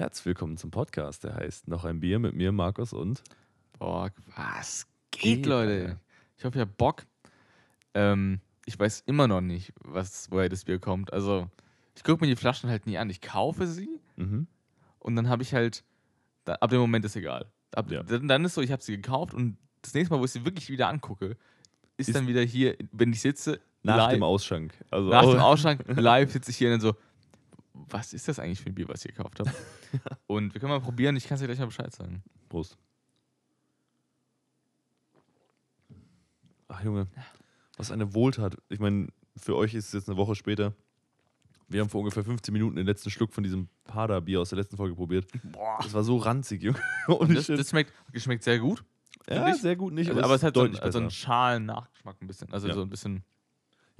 Herzlich willkommen zum Podcast, der heißt Noch ein Bier mit mir, Markus und. Boah, was geht, Geht, Leute? Alter. Ich hoffe, ihr habt Bock. Ähm, ich weiß immer noch nicht, was, woher das Bier kommt. Also, ich gucke mir die Flaschen halt nie an. Ich kaufe sie Mhm. und dann habe ich halt, da, ab dem Moment ist egal. Ab, Ja. dann, dann ist so, ich habe sie gekauft und das nächste Mal, wo ich sie wirklich wieder angucke, ist, Ist- dann wieder hier, wenn ich sitze, Nach live, dem Ausschank. Also nach dem Ausschank, live sitze ich hier und dann so, was ist das eigentlich für ein Bier, was ich gekauft habe? Und wir können mal probieren, ich kann es dir gleich mal Bescheid sagen. Prost. Ach Junge, was eine Wohltat. Ich meine, für euch ist es jetzt eine Woche später. Wir haben vor ungefähr 15 Minuten den letzten Schluck von diesem Pada-Bier aus der letzten Folge probiert. Boah. Das war so ranzig, Junge. Und das, das schmeckt, schmeckt sehr gut. ja, ich. sehr gut nicht, Also, aber es hat so, ein, deutlich also einen schalen Nachgeschmack ein bisschen. Also Ja. so ein bisschen.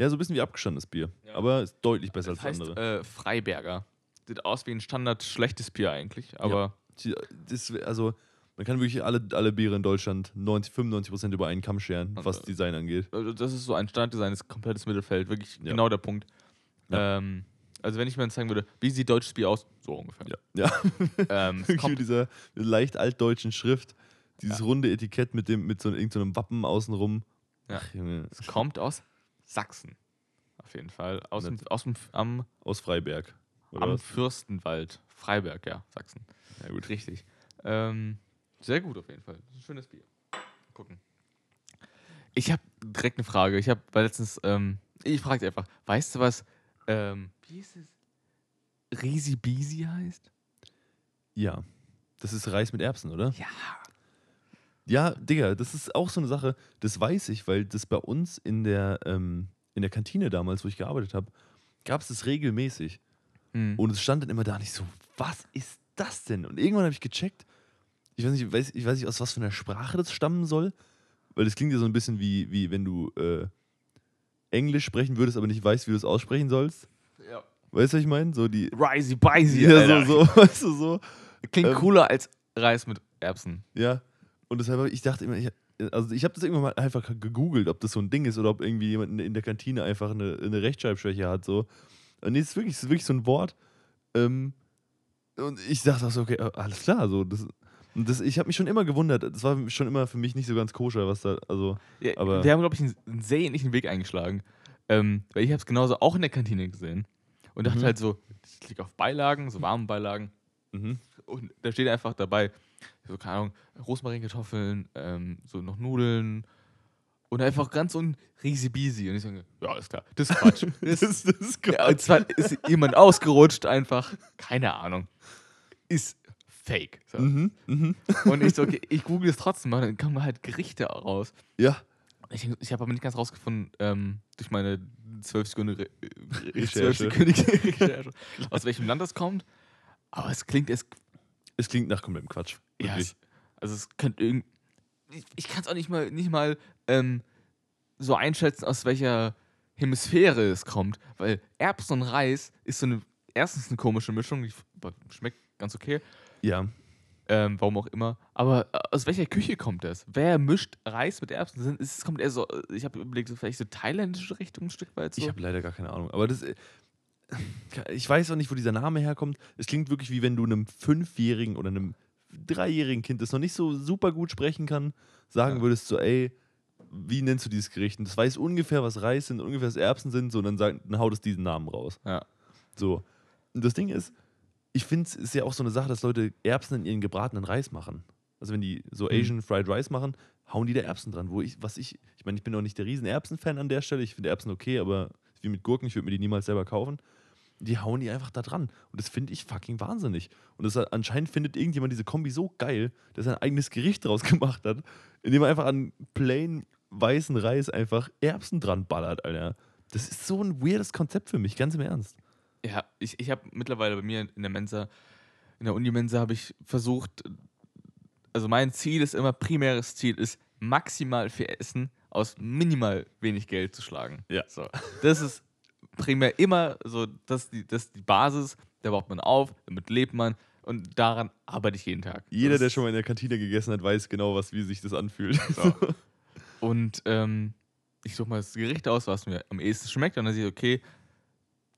Ja, so ein bisschen wie abgestandenes Bier. Ja. Aber ist deutlich besser Das als heißt andere. äh, Freiberger. Sieht aus wie ein Standard schlechtes Bier eigentlich, aber Die- Das, also, man kann wirklich alle, alle Biere in Deutschland 90, 95% über einen Kamm scheren, Und, was Design angeht. also das ist so ein Standarddesign, ist komplettes Mittelfeld, wirklich Ja. genau der Punkt. Ja. Ähm, also wenn ich mir jetzt sagen würde, wie sieht deutsches Bier aus? So ungefähr. Ja, ja. Ähm, mit dieser leicht altdeutschen Schrift, dieses Ja. runde Etikett mit, dem, mit so irgendeinem Wappen außenrum. Ja. Ach, es kommt aus Sachsen. Auf jeden Fall. Aus dem, aus dem, am, Aus Freiberg. Am was? Fürstenwald. Freiberg, ja, Sachsen. Ja, gut. Richtig. Ähm, sehr gut auf jeden Fall. Das ist ein schönes Bier. Gucken. Ich habe direkt eine Frage. Ich habe letztens, ähm, ich frage einfach, weißt du was, ähm, wie ist es? Risi Bisi heißt? Ja. Das ist Reis mit Erbsen, oder? Ja. Ja, Digga, das ist auch so eine Sache, das weiß ich, weil das bei uns in der, ähm, in der Kantine damals, wo ich gearbeitet habe, gab es das regelmäßig. Hm. Und es stand dann immer da nicht so, was ist das denn? Und irgendwann habe ich gecheckt, ich weiß, nicht, ich, weiß, ich weiß nicht, aus was für einer Sprache das stammen soll, weil das klingt ja so ein bisschen wie, wie wenn du äh, Englisch sprechen würdest, aber nicht weißt, wie du es aussprechen sollst. ja. Weißt du, was ich meine? So die. Risi Bisi. Ja, so, so, weißt du, so. Klingt ähm, cooler als Reis mit Erbsen. Ja. Und deshalb, hab ich dachte immer, ich, also ich habe das irgendwann mal einfach gegoogelt, ob das so ein Ding ist oder ob irgendwie jemand in- der Kantine einfach eine, eine Rechtschreibschwäche hat. So. Und nee, es ist wirklich, es ist wirklich so ein Wort. Ähm, und ich dachte auch so, okay, äh, alles klar. So, das, das, ich habe mich schon immer gewundert. Das war schon immer für mich nicht so ganz koscher, was da, also. Ja, aber- wir haben, glaube ich, einen, einen sehr ähnlichen Weg eingeschlagen. Ähm, weil ich habe es genauso auch in der Kantine gesehen. Und dachte Mhm. halt so, ich klicke auf Beilagen, so warme Beilagen. Mhm. Und da steht einfach dabei, so, keine Ahnung, Rosmarinkartoffeln, ähm, so noch Nudeln und einfach ganz so ein Riesibisi. Und ich sage, ja, alles klar, das ist Quatsch. das, Das, ist ja, und zwar ist jemand ausgerutscht einfach, keine Ahnung, ist fake. So. Mhm. Mhm. Und ich so, okay, ich google es trotzdem mal, dann kamen halt Gerichte raus. Ja. Ich, ich habe aber nicht ganz rausgefunden, ähm, durch meine zwölfsekündige Recherche. zwölfsekündige Recherche, aus welchem Land das kommt. Aber es klingt, es Es klingt nach komplettem Quatsch. Ja, es, also es könnte irgend. Ich, ich kann es auch nicht mal, nicht mal ähm, so einschätzen, aus welcher Hemisphäre es kommt. Weil Erbsen und Reis ist so eine, erstens eine komische Mischung, die schmeckt ganz okay, ja. ähm, warum auch immer. Aber äh, aus welcher Küche kommt das? Wer mischt Reis mit Erbsen? Es kommt eher so, äh, ich habe überlegt, vielleicht so thailändische Richtung ein Stück weit so. Ich habe leider gar keine Ahnung. Aber das. Ich weiß auch nicht, wo dieser Name herkommt. Es klingt wirklich wie wenn du einem Fünfjährigen oder einem Dreijährigen Kind, das noch nicht so super gut sprechen kann, sagen Ja. würdest: so, ey, wie nennst du dieses Gericht? Und das weiß ungefähr, was Reis sind, ungefähr was Erbsen sind, so, und dann, sagt, dann haut es diesen Namen raus. ja. So. Und das Ding ist, ich finde, es ist ja auch so eine Sache, dass Leute Erbsen in ihren gebratenen Reis machen. Also wenn die so Mhm. Asian Fried Rice machen, hauen die da Erbsen dran. Wo ich, was ich, ich meine, ich bin auch nicht der riesen Erbsen-Fan an der Stelle. Ich finde Erbsen okay, aber wie mit Gurken, ich würde mir die niemals selber kaufen. Die hauen die einfach da dran. Und das finde ich fucking wahnsinnig. Und das, anscheinend findet irgendjemand diese Kombi so geil, dass er ein eigenes Gericht draus gemacht hat, indem er einfach an plain weißen Reis einfach Erbsen dran ballert, Alter. Das ist so ein weirdes Konzept für mich, ganz im Ernst. Ja, ich, ich habe mittlerweile bei mir in der Mensa, in der Unimensa habe ich versucht, also mein Ziel ist immer, primäres Ziel ist, maximal viel Essen aus minimal wenig Geld zu schlagen. Ja. So. Das ist primär immer so, das ist die, das ist die Basis, da baut man auf, damit lebt man und daran arbeite ich jeden Tag. Jeder, das der schon mal in der Kantine gegessen hat, weiß genau, was, wie sich das anfühlt. So. Und ähm, ich suche mal das Gericht aus, was mir am ehesten schmeckt. Und dann sehe ich, okay,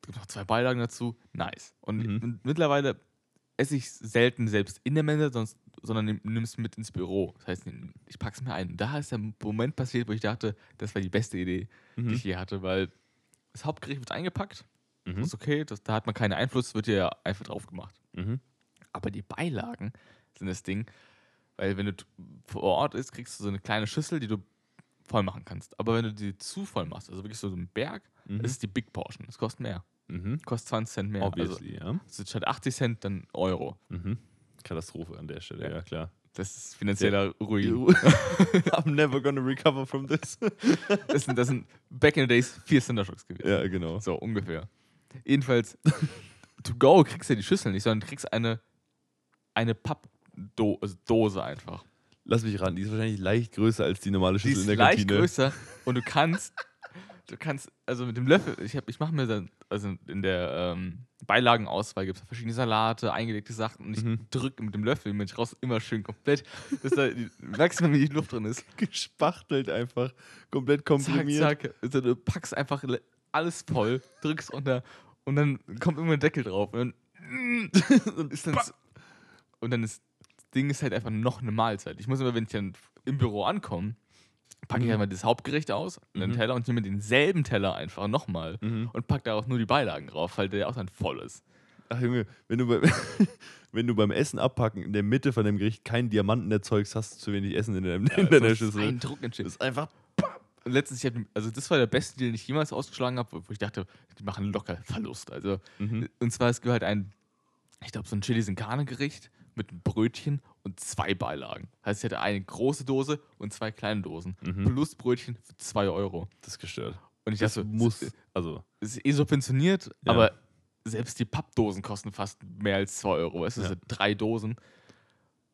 es gibt noch zwei Beilagen dazu. Nice. Und Mhm. mittlerweile esse ich selten selbst in der Mensa, sonst, sondern nimm- nimm's mit ins Büro. Das heißt, ich pack's mir ein. Da ist der Moment passiert, wo ich dachte, das war die beste Idee, die Mhm. ich je hatte, weil das Hauptgericht wird eingepackt. Mhm. Das ist okay, das, da hat man keinen Einfluss, wird ja einfach drauf gemacht. Mhm. Aber die Beilagen sind das Ding, weil wenn du vor Ort ist, kriegst du so eine kleine Schüssel, die du voll machen kannst. Aber wenn du die zu voll machst, also wirklich so einen Berg, Mhm. das ist die Big Portion. Das kostet mehr. Mhm. Kostet 20 Cent mehr. Also, Obviously, ja. also statt 80 Cent dann Euro. Mhm. Katastrophe an der Stelle, Ja. ja, klar. Das ist finanzieller Ruin. I'm never gonna recover from this. Das sind, das sind back in the days vier Cindershocks gewesen. ja, genau. So ungefähr. Jedenfalls, to go kriegst du ja die Schüssel nicht, sondern du kriegst eine, eine Pappdose also Dose einfach. Lass mich ran, die ist wahrscheinlich leicht größer als die normale Die Schüssel ist in der leicht Kantine. größer und du kannst, du kannst, also mit dem Löffel, ich, hab- ich mache mir dann, also in der ähm, Beilagenauswahl gibt es verschiedene Salate, eingelegte Sachen und ich Mhm. drücke mit dem Löffel mit raus immer schön komplett, dass da maximal wie die Luft drin ist. Gespachtelt einfach, komplett komprimiert. Zack, zack. Also du packst einfach le- alles voll, drückst runter und dann kommt immer ein Deckel drauf. Und dann, und ist dann und dann ist das Ding ist halt einfach noch eine Mahlzeit. Ich muss immer, wenn ich dann im Büro ankomme, packe ich Mhm. einmal das Hauptgericht aus, einen Mhm. Teller und nehme denselben Teller einfach nochmal Mhm. und packe darauf nur die Beilagen drauf, weil der auch dann voll ist. Ach Junge, wenn du, bei, wenn du beim Essen abpacken in der Mitte von dem Gericht keinen Diamanten erzeugst, hast du zu wenig Essen in, deinem, in deiner Schüssel. Ein Druck Das ist einfach. Und letztens, ich hab, also das war der beste Deal, den ich jemals ausgeschlagen habe, wo ich dachte, die machen locker Verlust. Also, Mhm. und zwar es gehört ein, ich glaube, so ein Chili sin Carne Gericht mit einem Brötchen und zwei Beilagen. Heißt, ich hatte eine große Dose und zwei kleine Dosen. Mhm. Plus Brötchen für zwei Euro. Das ist gestört. Und ich Das dachte, muss. Es Also, es ist eh subventioniert, Ja. aber selbst die Pappdosen kosten fast mehr als zwei Euro. Ja. sind drei Dosen.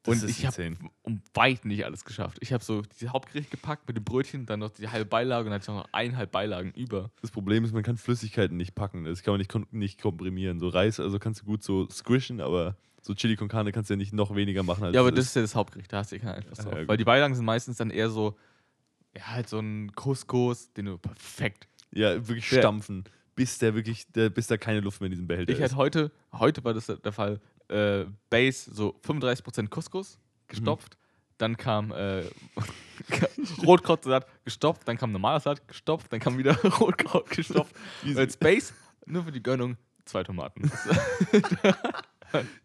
Das und ich habe um weit nicht alles geschafft. Ich habe so dieses Hauptgericht gepackt mit dem Brötchen, dann noch die halbe Beilage und dann hatte ich noch eineinhalb Beilagen über. das Problem ist, man kann Flüssigkeiten nicht packen. Das kann man nicht, nicht komprimieren. So Reis, also kannst du gut so squishen, aber so Chili con Carne kannst du ja nicht noch weniger machen als Ja, aber das ist ja das Hauptgericht, da hast du ja keinen Einfluss drauf. ja. Weil die Beilagen sind meistens dann eher so, ja, halt so ein Couscous, den du perfekt. Ja, wirklich Ja. stampfen, bis der wirklich, der, bis da keine Luft mehr in diesem Behälter Ich ist. hatte heute, heute war das der Fall, äh, Base, so 35% Couscous, gestopft. Dann kam äh, Rotkrautsalat gestopft, dann kam normaler Salat gestopft, dann kam wieder Rotkraut gestopft. Als Base, nur für die Gönnung, zwei Tomaten.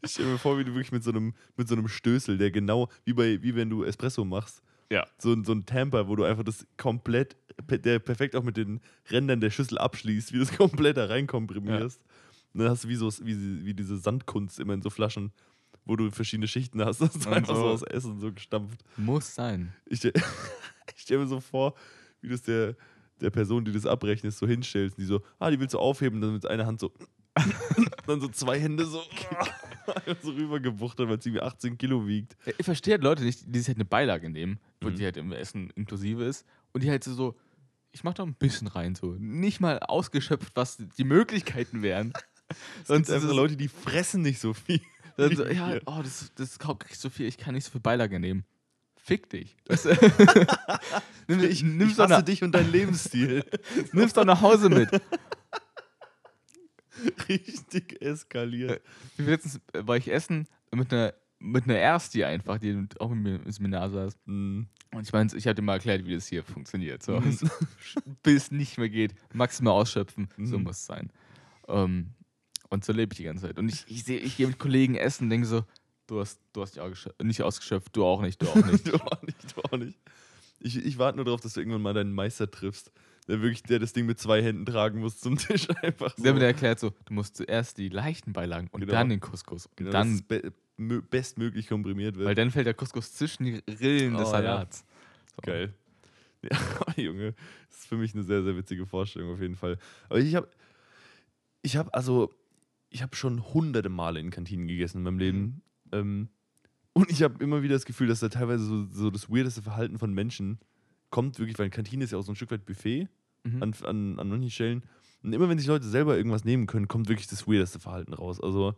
Ich stelle mir vor, wie du wirklich mit so einem, mit so einem Stößel, der genau, wie, bei, wie wenn du Espresso machst, ja. so, ein- so ein Tamper, wo du einfach das komplett, der perfekt auch mit den Rändern der Schüssel abschließt, wie du das komplett da reinkomprimierst. Und dann hast du wie, so, wie, wie diese Sandkunst immer in so Flaschen, wo du verschiedene Schichten hast. Das ist Und einfach so aus Essen so gestampft. Muss sein. Ich, ich stelle mir so vor, wie du es der, der Person, die das abrechnet, so hinstellst. Die so, ah, die willst du aufheben, dann mit einer Hand so, dann so zwei Hände so, so rübergebuchtert, weil es irgendwie 18 Kilo wiegt. Ich verstehe halt Leute nicht, die sich halt eine Beilage nehmen, wo Mhm. die halt im Essen inklusive ist und die halt so, so ich mach da ein bisschen rein, so. Nicht mal ausgeschöpft, was die Möglichkeiten wären. Sonst einfach es- Leute, die fressen nicht so viel. Dann so, ja, oh, das, das krieg ich so viel, ich kann nicht so viel Beilage nehmen. Fick dich. Das, nimm, ich, nimm's, ich hasse dich und deinen Lebensstil. nimm's doch nach Hause mit. Richtig eskaliert. Letztens war ich essen mit einer mit einer Ersti einfach, die auch mit mir im Seminar saß. Mhm. Und ich meine, ich hatte mal erklärt, wie das hier funktioniert. So. Mhm. Bis es nicht mehr geht. Maximal ausschöpfen. So Mhm. muss es sein. Ähm, und so lebe ich die ganze Zeit. Und ich, ich sehe, ich gehe mit Kollegen essen und denke so, du hast, du hast nicht, ausgeschöpft, du auch nicht, du auch nicht. du auch nicht, du auch nicht. Ich, ich warte nur darauf, dass du irgendwann mal deinen Meister triffst, der wirklich, der das Ding mit zwei Händen tragen muss zum Tisch einfach so. Der hat mir erklärt so, du musst zuerst die leichten Beilagen und Genau. dann den Couscous. Und genau, dann, dass es be mö- bestmöglich komprimiert wird. weil dann fällt der Couscous zwischen die Rillen des Oh, ja. Salats. So. Geil. Ja, Junge, das ist für mich eine sehr, sehr witzige Vorstellung auf jeden Fall. Aber ich habe, ich habe also, ich habe schon hunderte Male in Kantinen gegessen in meinem Leben. Ähm, und ich habe immer wieder das Gefühl, dass da teilweise so, so das weirdeste Verhalten von Menschen kommt, wirklich, weil eine Kantine ist ja auch so ein Stück weit Buffet Mhm. an, an, an manchen Stellen. Und immer wenn sich Leute selber irgendwas nehmen können, kommt wirklich das weirdeste Verhalten raus. Also,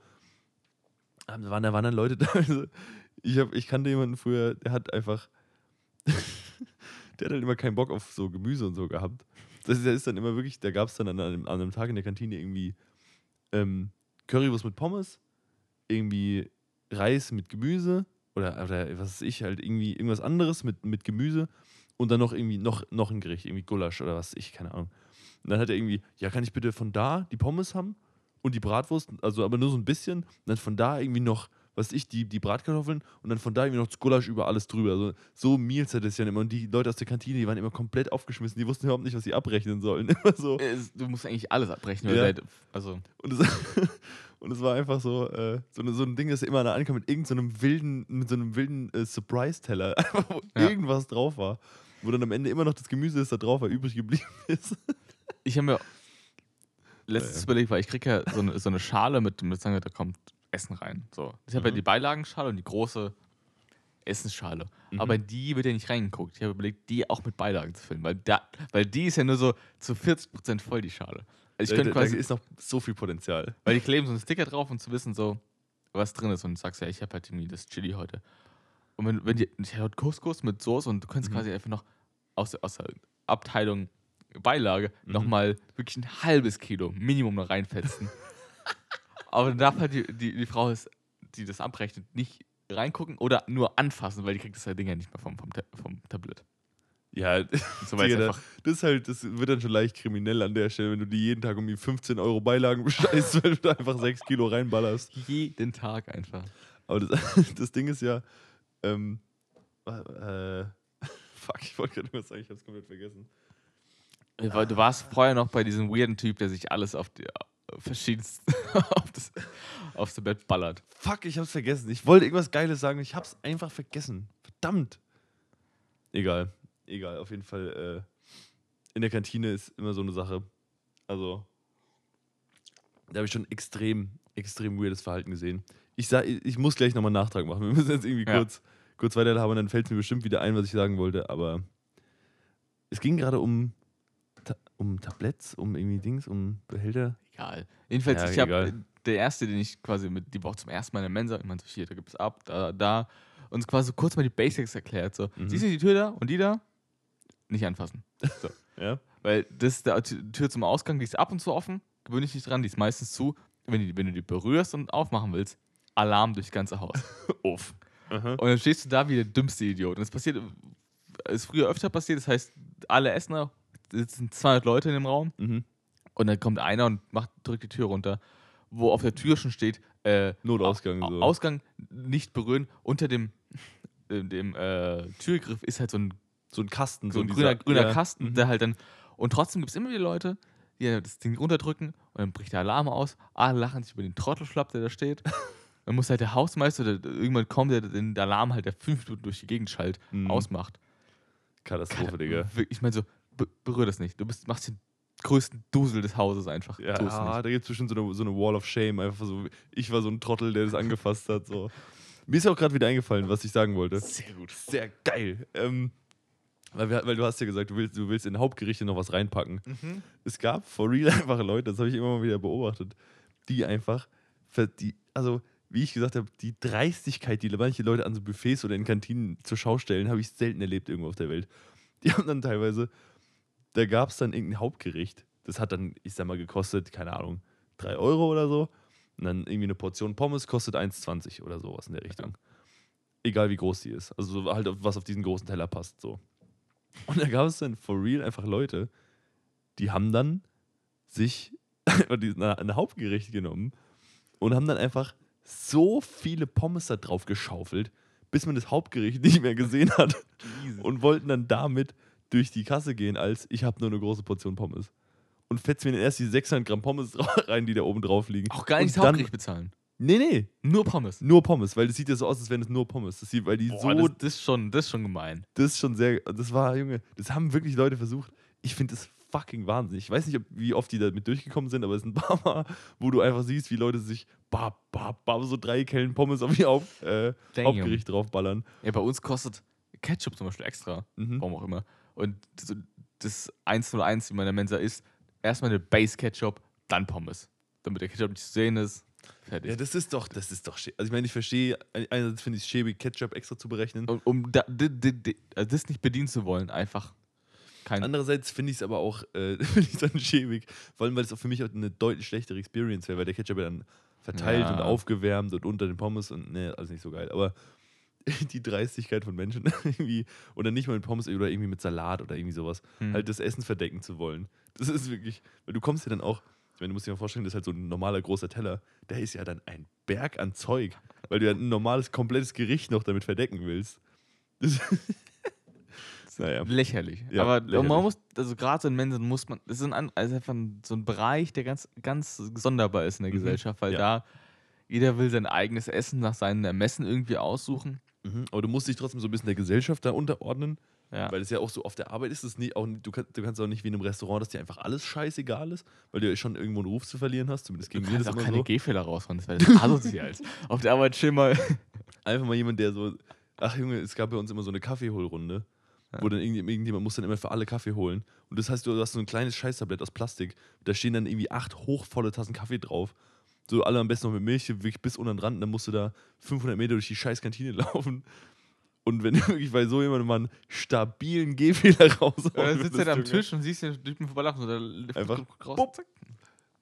ähm, da waren, da waren dann Leute da. Also, ich, hab, ich kannte jemanden früher, der hat einfach. der hat halt immer keinen Bock auf so Gemüse und so gehabt. Das ist, der ist dann immer wirklich, da gab es dann an einem, an einem Tag in der Kantine irgendwie ähm, Currywurst mit Pommes, irgendwie Reis mit Gemüse oder, oder was weiß ich, halt irgendwie irgendwas anderes mit, mit Gemüse und dann noch irgendwie noch, noch ein Gericht, irgendwie Gulasch oder was weiß ich, keine Ahnung. Und dann hat er irgendwie, ja, kann ich bitte von da die Pommes haben und die Bratwurst, also aber nur so ein bisschen. Und dann von da irgendwie noch, was ich, die, die Bratkartoffeln und dann von da irgendwie noch das Gulasch über alles drüber. Also, so Meals hat es ja immer. Und die Leute aus der Kantine, die waren immer komplett aufgeschmissen. Die wussten überhaupt nicht, was sie abrechnen sollen. Immer so. Es- Du musst eigentlich alles abbrechen. Ja. Also, Und es, und es war einfach so, äh, so, eine, so ein Ding, das immer da ankam mit irgendeinem so einem wilden, mit so einem wilden äh, Surprise-Teller, wo Ja. irgendwas drauf war. Wo dann am Ende immer noch das Gemüse, das da drauf war, übrig geblieben ist. ich habe mir letztens Ja, ja. überlegt, weil ich kriege ja so eine, so eine Schale mit, mit sagen wir, da kommt Essen rein. So. Ich habe ja Mhm. die Beilagenschale und die große Essensschale. Mhm. Aber die wird ja nicht reingeguckt. Ich habe überlegt, die auch mit Beilagen zu füllen, weil, da, weil die ist ja nur so zu 40% voll, die Schale. Also ich da, könnte da quasi, ist noch so viel Potenzial. weil die kleben so einen Sticker drauf und zu wissen so, was drin ist. Und du sagst ja, ich habe halt irgendwie das Chili heute. Und wenn, wenn die, ich hatte Couscous mit Soße und du kannst Mhm. quasi einfach noch aus, der- aus der Abteilung Beilage Mhm. nochmal wirklich ein halbes Kilo Minimum noch reinfetzen. Aber dann darf halt die, die, die Frau, ist, die das abrechnet, nicht reingucken oder nur anfassen, weil die kriegt das Ding ja nicht mehr vom, vom, vom Tablett. Ja, So, einfach, das ist halt, das wird dann schon leicht kriminell an der Stelle, wenn du die jeden Tag um die 15 Euro Beilagen bescheißt, weil du da einfach 6 Kilo reinballerst. jeden Tag einfach. Aber das, das Ding ist ja, ähm, äh, fuck, ich wollte gerade was sagen, ich hab's komplett vergessen. Du warst vorher noch bei diesem weirden Typ, der sich alles auf die verschiedensten auf das, aufs Tablett ballert. Fuck, ich hab's vergessen. Ich wollte irgendwas Geiles sagen, ich hab's einfach vergessen. Verdammt. Egal, egal, auf jeden Fall, äh, in der Kantine ist immer so eine Sache. Also, da habe ich schon extrem, extrem weirdes Verhalten gesehen. Ich, sag, ich muss gleich nochmal einen Nachtrag machen. Wir müssen jetzt irgendwie Ja. kurz, kurz weiterhaben, dann fällt es mir bestimmt wieder ein, was ich sagen wollte. Aber es ging gerade um, um Tabletts, um irgendwie Dings, um Behälter. Egal. Jedenfalls, Ja, ich habe der erste, den ich quasi mit die Woche zum ersten Mal in der Mensa, ich meine, so hier, da gibt es ab, da, da, uns quasi kurz mal die Basics erklärt. So, Mhm. siehst du die Tür da und die da? Nicht anfassen. So. Ja? Weil das ist die Tür zum Ausgang, die ist ab und zu offen, gewöhne dich nicht dran, die ist meistens zu. Wenn, die, wenn du die berührst und aufmachen willst, Alarm durchs ganze Haus. Uff. Aha. Und dann stehst du da wie der dümmste Idiot. Und das passiert, ist früher öfter passiert, das heißt, alle Essener, sitzen 200 Leute in dem Raum Mhm. Und dann kommt einer und macht, drückt die Tür runter, wo auf der Tür schon steht, äh, Notausgang. Au- So. Ausgang nicht berühren. Unter dem, äh, dem äh, Türgriff ist halt so ein, so ein Kasten. so ein dieser- grüner, grüner ja. Kasten, Mhm. der halt dann. Und trotzdem gibt es immer wieder Leute, die das Ding runterdrücken und dann bricht der Alarm aus. Alle lachen sich über den Trottelschlapp, der da steht. Dann muss halt der Hausmeister oder irgendwann kommt, der den Alarm halt, der fünf Minuten durch die Gegend schallt, Mhm. ausmacht. Katastrophe, Digga. Ich meine so, be berühr das nicht. Du bist, machst den größten Dusel des Hauses einfach. Ja, ah, da gibt es bestimmt so eine, so eine Wall of Shame. Einfach so, ich war so ein Trottel, der das angefasst hat. So. Mir ist ja auch gerade wieder eingefallen, was ich sagen wollte. Sehr gut. Sehr geil. Ähm, weil, wir, weil du hast ja gesagt, du willst, du willst in Hauptgerichte noch was reinpacken. Mhm. Es gab for real einfach Leute, das habe ich immer mal wieder beobachtet, die einfach, die, also wie ich gesagt habe, die Dreistigkeit, die manche Leute an so Buffets oder in Kantinen zur Schau stellen, habe ich selten erlebt irgendwo auf der Welt. Die haben dann teilweise, da gab es dann irgendein Hauptgericht, das hat dann, ich sag mal, gekostet, keine Ahnung, 3 Euro oder so. Und dann irgendwie eine Portion Pommes kostet 1,20 oder sowas in der Richtung. Egal wie groß die ist. Also so halt, was auf diesen großen Teller passt. So. Und da gab es dann for real einfach Leute, die haben dann sich ein Hauptgericht genommen und haben dann einfach so viele Pommes da drauf geschaufelt, bis man das Hauptgericht nicht mehr gesehen hat und wollten dann damit durch die Kasse gehen, als ich habe nur eine große Portion Pommes. Und fetzen mir dann erst die 600 Gramm Pommes rein, die da oben drauf liegen. Auch gar nicht Hauptgericht bezahlen. Nee, nee, Nur Pommes. nur Pommes, weil das sieht ja so aus, als wären es nur Pommes. Das sieht, weil die Boah, so das, das, ist schon, das ist schon gemein. das ist schon sehr, das war, Junge, das haben wirklich Leute versucht. Ich finde das fucking wahnsinnig. Ich weiß nicht, ob, wie oft die damit durchgekommen sind, aber es sind ein paar Mal, wo du einfach siehst, wie Leute sich bab, bab, bab, so drei Kellen Pommes auf ihr Haupt, äh. Hauptgericht draufballern. Ja, bei uns kostet Ketchup zum Beispiel extra. Mhm. Warum auch immer. Und das, das 101, wie man in der Mensa isst, erstmal eine Base Ketchup, dann Pommes. Damit der Ketchup nicht zu sehen ist. Fertig. Ja, das ist doch, das ist doch, also ich meine, ich verstehe, einerseits finde ich es schäbig, Ketchup extra zu berechnen. um um da, also das nicht bedienen zu wollen, einfach kein. Andererseits finde ich es aber auch, äh, finde ich dann schäbig, vor allem, weil es auch für mich auch eine deutlich schlechtere Experience wäre, weil der Ketchup ja dann verteilt Ja. und aufgewärmt und unter den Pommes und ne, alles nicht so geil. Aber die Dreistigkeit von Menschen irgendwie, oder nicht mal mit Pommes oder irgendwie mit Salat oder irgendwie sowas, Hm. halt das Essen verdecken zu wollen. Das ist wirklich, weil du kommst ja dann auch, ich meine, du musst dir mal vorstellen, das ist halt so ein normaler großer Teller, der ist ja dann ein Berg an Zeug, weil du ja ein normales, komplettes Gericht noch damit verdecken willst. Das naja. Lächerlich. Ja, Aber lächerlich. man muss, also gerade so in Mensen muss man, das ist, ein, also einfach ein, so ein Bereich, der ganz, ganz sonderbar ist in der Mhm. Gesellschaft, weil Ja. da jeder will sein eigenes Essen nach seinen Ermessen irgendwie aussuchen. Mhm. Aber du musst dich trotzdem so ein bisschen der Gesellschaft da unterordnen, Ja. weil es ja auch so auf der Arbeit ist es nie, auch, du, kann, du kannst auch nicht wie in einem Restaurant, dass dir einfach alles scheißegal ist, weil du ja schon irgendwo einen Ruf zu verlieren hast, zumindest gegen mir kannst das auch keine so. Gehfehler raushauen, das wäre das asozial. Auf der Arbeit chill mal. Einfach mal jemand, der so, ach Junge, es gab bei uns immer so eine Kaffeeholrunde, wo dann irgendjemand, irgendjemand muss dann immer für alle Kaffee holen. Und das heißt, du hast so ein kleines Scheißtablett aus Plastik, da stehen dann irgendwie acht hochvolle Tassen Kaffee drauf. So alle am besten noch mit Milch, wirklich bis unten dran, dann musst du da 500 Meter durch die scheiß Kantine laufen. Und wenn du wirklich bei so jemandem mal einen stabilen Gehfehler raushauen Dann sitzt er am. Tisch und siehst den Typen vorbeilaufen. Da Einfach raus. Zack.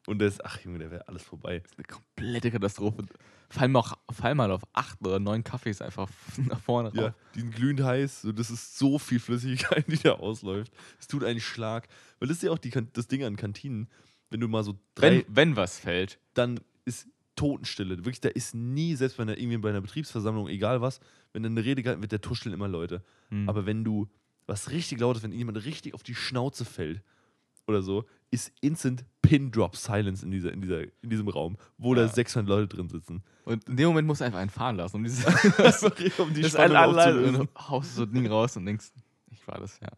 Und der ist, ach Junge, der wäre alles vorbei. Eine komplette Katastrophe. Fall mal, auch, fall mal auf acht oder neun Kaffees einfach nach vorne rauf. Ja, die sind glühend heiß. Das ist so viel Flüssigkeit, die da ausläuft. Es tut einen Schlag. Weil das ist ja auch die, das Ding an Kantinen. Wenn du mal so drei, Wenn, wenn was fällt. dann ist Totenstille. Wirklich, da ist nie, selbst bei einer, irgendwie bei einer Betriebsversammlung, egal was, wenn dann eine Rede gehalten wird, der tuscheln immer Leute. Hm. Aber wenn du was richtig lautes, wenn jemand richtig auf die Schnauze fällt oder so, ist instant Pin-Drop Silence in, dieser, in, dieser, in diesem Raum, wo da Ja. 600 Leute drin sitzen. Und in dem Moment musst du einfach einen fahren lassen. Um dieses um die Spannung aufzulösen. haust so ein Ding raus und denkst, ich war das, ja.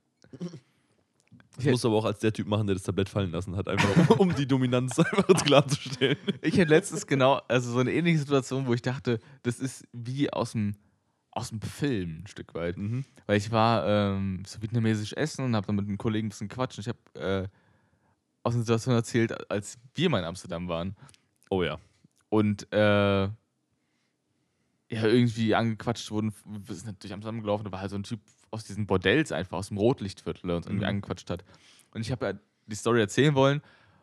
Das musst du aber auch als der Typ machen, der das Tablett fallen lassen hat, einfach um, um die Dominanz einfach klarzustellen. Ich hatte letztens genau, also so eine ähnliche Situation, wo ich dachte, das ist wie aus dem, aus dem Film ein Stück weit. Mhm. Weil ich war ähm, so vietnamesisch essen und habe dann mit einem Kollegen ein bisschen quatscht. Und ich habe äh, aus einer Situation erzählt, als wir mal in Amsterdam waren. Oh ja. Und äh, ja, irgendwie angequatscht wurden. Wir sind durch Amsterdam gelaufen, da war halt so ein Typ aus diesen Bordells einfach, aus dem Rotlichtviertel, der uns irgendwie Mhm. angequatscht hat. Und ich habe ja die Story erzählen wollen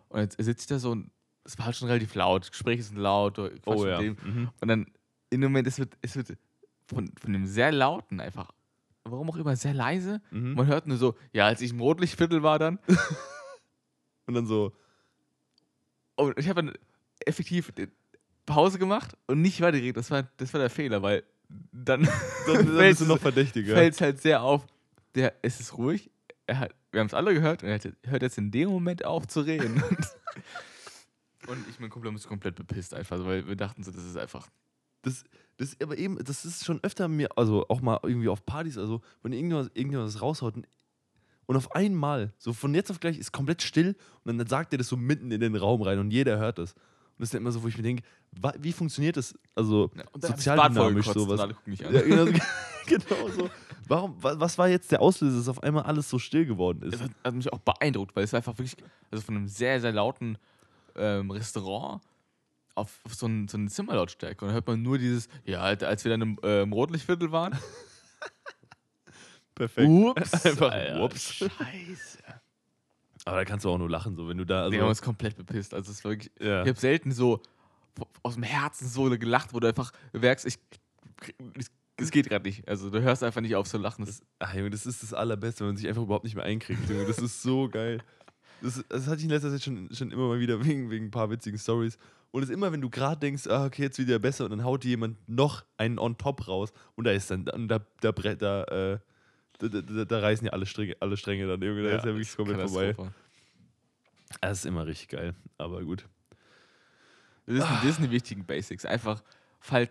und jetzt sitze ich da so und es war halt schon relativ laut. Gespräche sind laut, quatschst Oh ja. Mhm. Und dann in dem Moment, es wird, es wird von, von dem sehr lauten einfach, warum auch immer, sehr leise. Mhm. Man hört nur so, ja, als ich im Rotlichtviertel war dann. Und dann so, Und ich habe dann effektiv Pause gemacht und nicht weitergeredet. Das war, das war der Fehler, weil dann, dann, dann fällt bist du noch verdächtiger. fällt es halt sehr auf. Der, es ist ruhig. Er hat, wir haben es alle gehört und er hat- hört jetzt in dem Moment auf zu reden. und ich mein Kumpel ist komplett bepisst einfach, weil wir dachten so, das ist einfach. Das, das aber eben, das ist schon öfter mir, also auch mal irgendwie auf Partys, also wenn irgendwas, irgendwas raushaut und, und auf einmal, so von jetzt auf gleich, ist komplett still und dann sagt er das so mitten in den Raum rein und jeder hört das. Das ist dann immer so, wo ich mir denke, wie funktioniert das? Also Ja, und dann hab ich sozial das Bad dynamisch vollgekotzt und sowas. Ja, genau, so- genau so. Warum, wa- was war jetzt der Auslöser, dass auf einmal alles so still geworden ist? Es hat, hat mich auch beeindruckt, weil es war einfach wirklich, also von einem sehr, sehr lauten ähm, Restaurant auf, auf so, ein, so eine Zimmerlautstärke. Und dann hört man nur dieses, ja, als wir dann im, äh, im Rotlichtviertel waren. Perfekt. Ups. Einfach Alter, Ups. Scheiße. Aber da kannst du auch nur lachen, so wenn du da. Also, wir haben uns komplett bepisst. Also, es ist wirklich, ja. ich habe selten so aus dem Herzen so gelacht, wo du einfach merkst, ich, es geht gerade nicht. Also, du hörst einfach nicht auf zu lachen. Das, Ach, Junge, das ist das Allerbeste, wenn man sich einfach überhaupt nicht mehr einkriegt. Junge. Das ist so geil. Das, das hatte ich in letzter Zeit schon, schon immer mal wieder wegen, wegen ein paar witzigen Stories. Und es ist immer, wenn du gerade denkst, ah, okay, jetzt wieder besser, und dann haut dir jemand noch einen on top raus und da ist dann, da, da, bre- da, äh, da, da, da, reißen ja alle Stränge, alle Stränge dann, Junge. Da ist ja wirklich komplett vorbei. Das ist immer richtig geil, aber gut. Das, ist, das sind die wichtigen Basics. Einfach,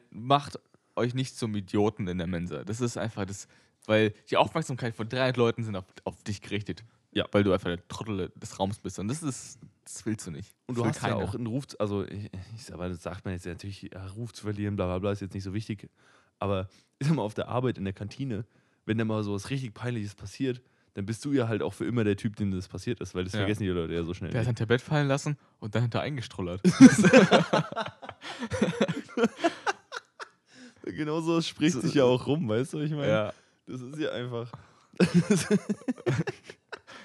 macht euch nicht zum Idioten in der Mensa. Das ist einfach das, weil die Aufmerksamkeit von 300 Leuten sind auf, auf dich gerichtet. Ja. Weil du einfach der Trottel des Raums bist. Und das ist, das willst du nicht. Und du hast ja keiner. auch einen Ruf, also ich, ich, aber das sagt man jetzt ja natürlich, ja, Ruf zu verlieren, bla bla bla, ist jetzt nicht so wichtig. Aber ist immer auf der Arbeit in der Kantine, wenn da mal so was richtig Peinliches passiert, dann bist du ja halt auch für immer der Typ, dem das passiert ist, weil das Ja. vergessen die Leute ja so schnell. Der hat nicht. sein Tablett fallen lassen und dann hat er eingestrullert. Genau so spricht So- sich ja auch rum, weißt du, ich meine? ja. Das ist ja einfach.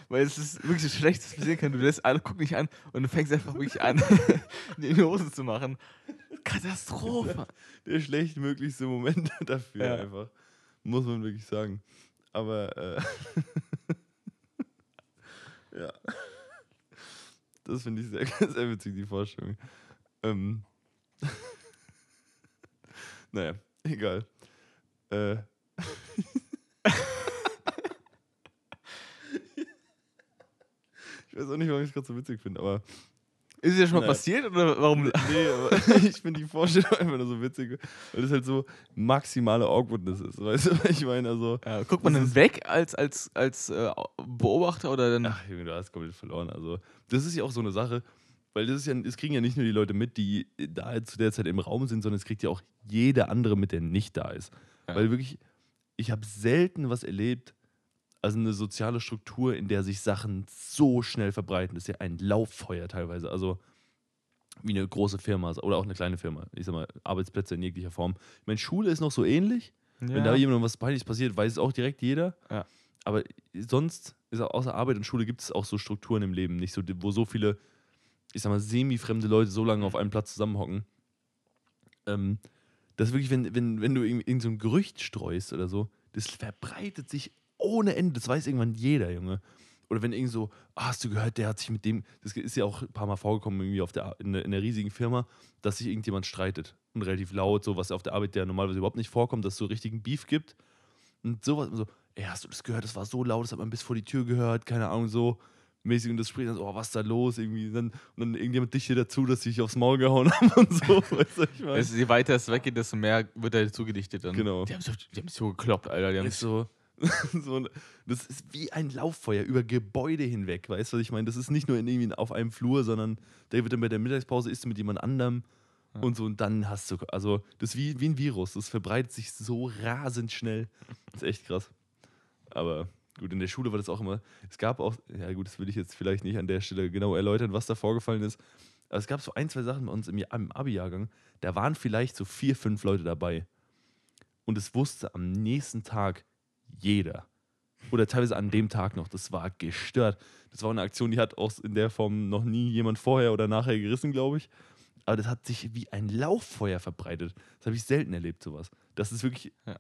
Weil es ist wirklich das Schlechteste, was passieren kann. Du lässt alle gucken dich an und du fängst einfach wirklich an, die Hose zu machen. Katastrophe. der schlechtmöglichste Moment dafür Ja. einfach. Muss man wirklich sagen. Aber äh, ja. Das finde ich sehr, sehr witzig, die Vorstellung. Ähm. naja, egal. Äh. ich weiß auch nicht, warum ich es gerade so witzig finde, aber Ist es ja schon mal Naja. passiert oder warum? Nee, aber ich finde die Vorstellung einfach nur so witzig, weil das halt so maximale Awkwardness ist. Weißt du, ich meine? Also, Ja, guckt man dann weg als, als, als äh, Beobachter oder dann. ach Junge, du hast komplett verloren. Also, das ist ja auch so eine Sache, weil das ist ja, das kriegen ja nicht nur die Leute mit, die da zu der Zeit im Raum sind, sondern es kriegt ja auch jeder andere mit, der nicht da ist. Ja. Weil wirklich, ich habe selten was erlebt, also eine soziale Struktur, in der sich Sachen so schnell verbreiten. Das ist ja ein Lauffeuer teilweise. Also wie eine große Firma oder auch eine kleine Firma. Ich sag mal, Arbeitsplätze in jeglicher Form. Ich meine, Schule ist noch so ähnlich. Wenn da jemandem was Peinliches passiert, weiß es auch direkt jeder. Ja. Aber sonst, ist außer Arbeit und Schule, gibt es auch so Strukturen im Leben, nicht so, wo so viele, ich sag mal, semi-fremde Leute so lange auf einem Platz zusammenhocken. Ähm, das ist wirklich, wenn, wenn, wenn du irgend, irgend so ein Gerücht streust oder so, das verbreitet sich ohne Ende. Das weiß irgendwann jeder, Junge. Oder wenn irgend so, ah, hast du gehört, der hat sich mit dem, das ist ja auch ein paar Mal vorgekommen, irgendwie auf der, in, der, in der riesigen Firma, dass sich irgendjemand streitet. Und relativ laut, so was auf der Arbeit, der normalerweise überhaupt nicht vorkommt, dass es so richtigen Beef gibt. Und sowas, so, ey, hast du das gehört? Das war so laut, das hat man bis vor die Tür gehört, keine Ahnung, so mäßig. Und das spricht dann so, oh, was ist da los? Irgendwie, dann, und dann irgendjemand dichtet dazu, dass sie sich aufs Maul gehauen haben und so, weißt du, ich meine? Also, je weiter es weggeht, desto mehr wird er zugedichtet. Dann. Genau. Die haben so, die haben so gekloppt, Alter. Die haben ist so, so, das ist wie ein Lauffeuer über Gebäude hinweg, weißt du, was ich meine? Das ist nicht nur in irgendwie auf einem Flur, sondern der wird dann bei der Mittagspause isst du mit jemand anderem Ja. und so und dann hast du, also das ist wie, wie ein Virus, das verbreitet sich so rasend schnell. Das ist echt krass. Aber gut, in der Schule war das auch immer, es gab auch, ja gut, das will ich jetzt vielleicht nicht an der Stelle genau erläutern, was da vorgefallen ist, aber es gab so ein, zwei Sachen bei uns im, im Abi-Jahrgang, da waren vielleicht so vier, fünf Leute dabei. Und es wusste am nächsten Tag jeder. Oder teilweise an dem Tag noch. Das war gestört. Das war eine Aktion, die hat auch in der Form noch nie jemand vorher oder nachher gerissen, glaube ich. Aber das hat sich wie ein Lauffeuer verbreitet. Das habe ich selten erlebt, sowas. Das ist wirklich Ja. äh,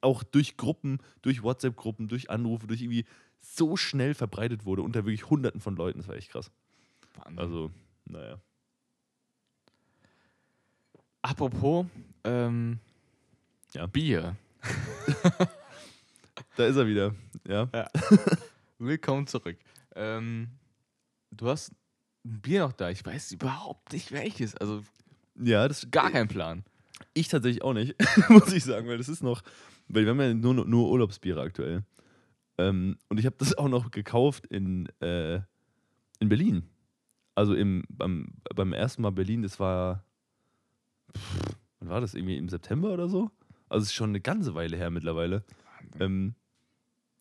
auch durch Gruppen, durch WhatsApp-Gruppen, durch Anrufe, durch irgendwie so schnell verbreitet wurde unter wirklich Hunderten von Leuten. Das war echt krass. Wahnsinn. Also, naja. Apropos ähm, Ja. Bier. Da ist er wieder. Ja. Willkommen zurück. Ähm, du hast ein Bier noch da. Ich weiß überhaupt nicht welches. Also Ja, das gar kein Plan. Ich tatsächlich auch nicht, muss ich sagen, weil das ist noch, weil wir haben ja nur, nur Urlaubsbiere aktuell. Ähm, und ich habe das auch noch gekauft in, äh, in Berlin. Also im, beim, beim ersten Mal Berlin, das war, pff, wann war das, irgendwie im September oder so? Also es ist schon eine ganze Weile her mittlerweile. Ähm,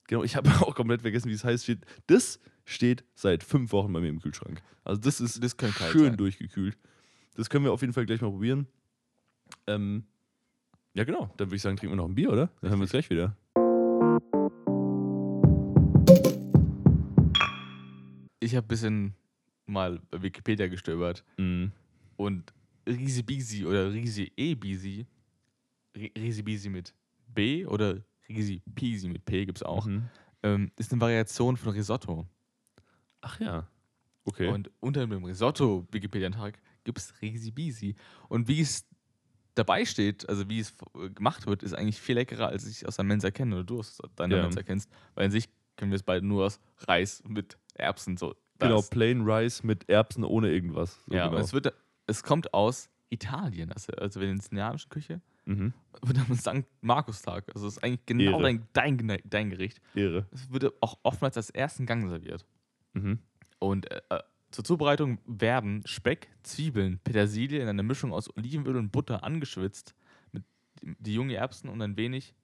genau, ich habe auch komplett vergessen, wie es heißt. Steht, das steht seit fünf Wochen bei mir im Kühlschrank. Also das ist Das schön sein. durchgekühlt. Das können wir auf jeden Fall gleich mal probieren. Ähm, ja, genau. Dann würde ich sagen, trinken wir noch ein Bier, oder? Dann hören wir uns gleich wieder. Ich habe ein bisschen mal bei Wikipedia gestöbert Mhm. und Risibisi oder Risi-E-Bisi, Risibisi mit B oder Risi-Pisi mit P gibt es auch, Mhm. ähm, ist eine Variation von Risotto. Ach ja. Okay. Und unter dem Risotto-Wikipedia-Tag gibt es Risibisi. Und wie es dabei steht, also wie es f- gemacht wird, ist eigentlich viel leckerer, als ich aus der Mensa kenne oder du aus deiner Ja. Mensa kennst. Weil an sich kennen wir es beide nur aus Reis mit Erbsen. So. Das- genau, Plain Rice mit Erbsen ohne irgendwas. So ja, genau. es, wird, es kommt aus Italien, also, also in der italienischen Küche, mhm. wird am St. Markustag. Also es ist eigentlich genau Ehre. dein, dein, dein Gericht. Ehre. Es wird auch oftmals als ersten Gang serviert. Mhm. Und äh, äh, zur Zubereitung werden Speck, Zwiebeln, Petersilie in einer Mischung aus Olivenöl und Butter angeschwitzt, mit die, die junge Erbsen und ein wenig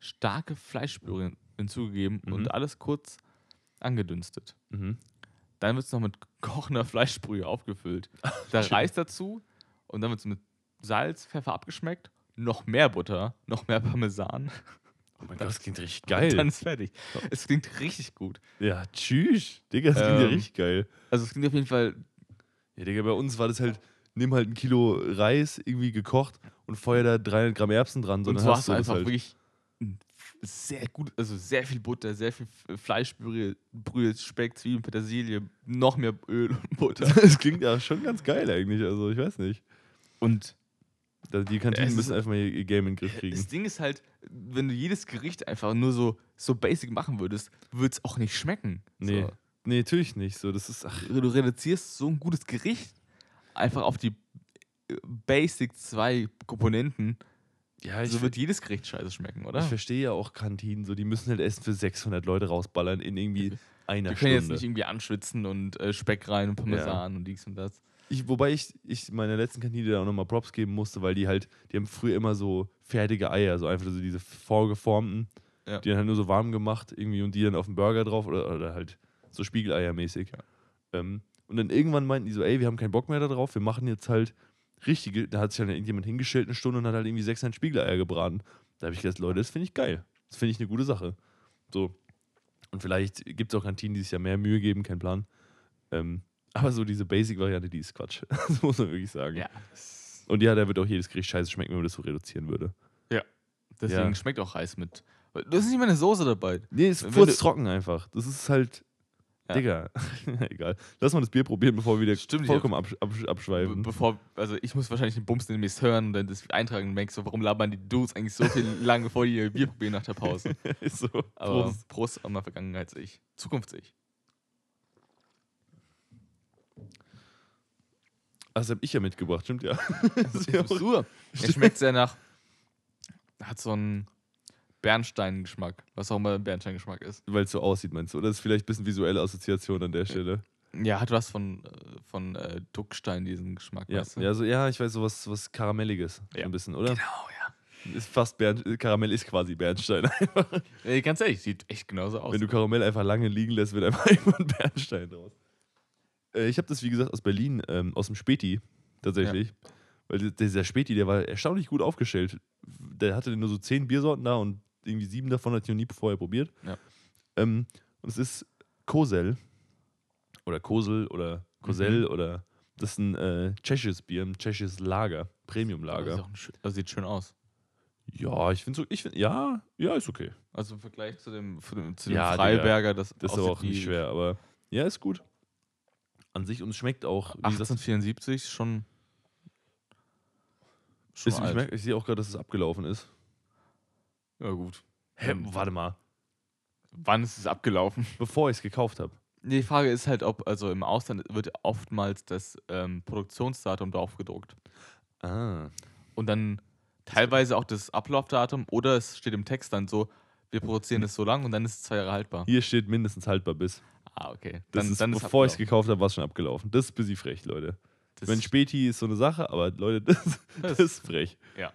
starke Fleischbrühe hinzugegeben Mhm. und alles kurz angedünstet. Mhm. Dann wird es noch mit kochender Fleischbrühe aufgefüllt. Da. Reis dazu und dann wird es mit Salz, Pfeffer abgeschmeckt, noch mehr Butter, noch mehr Parmesan. Oh mein Gott, das klingt richtig Und dann geil. ist fertig. Es klingt richtig gut. Ja, tschüss. Digga, das klingt ja Ähm. richtig geil. Also es klingt auf jeden Fall Ja, Digga, bei uns war das halt, nimm halt ein Kilo Reis irgendwie gekocht und feuer da 300 Gramm Erbsen dran. Und sondern so hast du einfach halt. wirklich sehr gut, also sehr viel Butter, sehr viel Fleischbrühe, Brühe, Speck, Zwiebeln, Petersilie, noch mehr Öl und Butter. Das klingt ja schon ganz geil eigentlich. Also ich weiß nicht. Und Die Kantinen müssen einfach mal ihr Game in den Griff kriegen. das Ding ist halt, wenn du jedes Gericht einfach nur so, so basic machen würdest, würde es auch nicht schmecken. Nee. So. Nee, natürlich nicht. So, das ist, ach, Du reduzierst so ein gutes Gericht einfach auf die äh, basic zwei Komponenten. ja, ich, so wird jedes Gericht scheiße schmecken, oder? ich verstehe ja auch Kantinen, so, die müssen halt Essen für 600 Leute rausballern in irgendwie einer Wir können jetzt Stunde. nicht irgendwie anschwitzen und äh, Speck rein und Parmesan und dies und das. Ich, wobei ich, ich meiner letzten Kantine da auch nochmal Props geben musste, weil die halt, die haben früher immer so fertige Eier, so einfach so diese vorgeformten, Ja. die dann halt nur so warm gemacht irgendwie und die dann auf dem Burger drauf oder, oder halt so Spiegeleiermäßig. Ähm, und dann irgendwann meinten die so, ey, wir haben keinen Bock mehr darauf, wir machen jetzt halt richtige, da hat sich dann irgendjemand hingestellt eine Stunde und hat halt irgendwie 600 Spiegeleier gebraten. Da habe ich gedacht, Leute, das finde ich geil. Das finde ich eine gute Sache. So. Und vielleicht gibt es auch Kantinen, die sich ja mehr Mühe geben, kein Plan. Ähm, aber so diese Basic-Variante, die ist Quatsch. das muss man wirklich sagen. Ja. Und ja, da wird auch jedes Gericht scheiße schmecken, wenn man das so reduzieren würde. Deswegen Ja. schmeckt auch Reis mit. Du hast nicht mal eine Soße dabei. Nee, ist kurz trocken einfach. Das ist halt. Ja. Digga. Egal. Lass mal das Bier probieren, bevor wir wieder Stimmt, vollkommen absch Be abschweifen. bevor, also ich muss wahrscheinlich den Bums demnächst hören und dann das eintragen und merkst so, warum labern die Dudes eigentlich so viel lang, bevor die ihr Bier probieren nach der Pause. ist so. Aber Prost. Prost, an mein Vergangenheits-Ich. Zukunfts-Ich. Das hab ich ja mitgebracht, stimmt ja. Das ist ja Er schmeckt sehr nach, hat so einen Bernstein-Geschmack, was auch immer ein Bernstein-Geschmack ist. Weil es so aussieht, meinst du? Oder ist vielleicht ein bisschen visuelle Assoziation an der Stelle? Ja, hat was von, äh, von äh, Duckstein, diesen Geschmack, Ja, weißt du? ja, so, ja, ich weiß, so was, was Karamelliges. Ja. ein bisschen, oder? Genau, ja. Ist fast Bern Karamell ist quasi Bernstein. Ey, ganz ehrlich, sieht echt genauso aus. Wenn du Karamell einfach lange liegen lässt, wird einfach irgendwann Bernstein draus. Äh, ich habe das, wie gesagt, aus Berlin, ähm, aus dem Späti tatsächlich. Weil di- dieser Späti, der war erstaunlich gut aufgestellt. Der hatte nur so zehn Biersorten da und irgendwie sieben davon hatte ich noch nie vorher probiert. Ja. Ähm, und es ist Kosel oder Kosel oder Kosel Mhm. oder das ist ein äh, tschechisches Bier, ein tschechisches Lager, Premium-Lager. also sieht schön aus. Ja, ich finde so, ich finde, ja, ja, ist okay. Also im Vergleich zu dem, zu dem, zu dem Ja, Freiberger, das, Das ist aber auch nicht schwer, aber ja, ist gut. An sich und es schmeckt auch. Wie gesagt, 1874 schon. schon ist, ich, alt. merk, ich sehe auch gerade, dass es abgelaufen ist. Ja, gut. Hä, Ähm, warte mal. Wann ist es abgelaufen? Bevor ich es gekauft habe. Die Frage ist halt, ob, also im Ausland wird oftmals das ähm, Produktionsdatum drauf gedruckt. Ah. Und dann teilweise auch das Ablaufdatum oder es steht im Text dann so, wir produzieren es so lang und dann ist es zwei Jahre haltbar. Hier steht mindestens haltbar bis. Ah, okay. Das Dann, ist, dann ist bevor ich es gekauft habe, war es schon abgelaufen. Das ist ein bisschen frech, Leute. Das- Wenn Späti ist so eine Sache, aber Leute, das, das ist frech. Ja.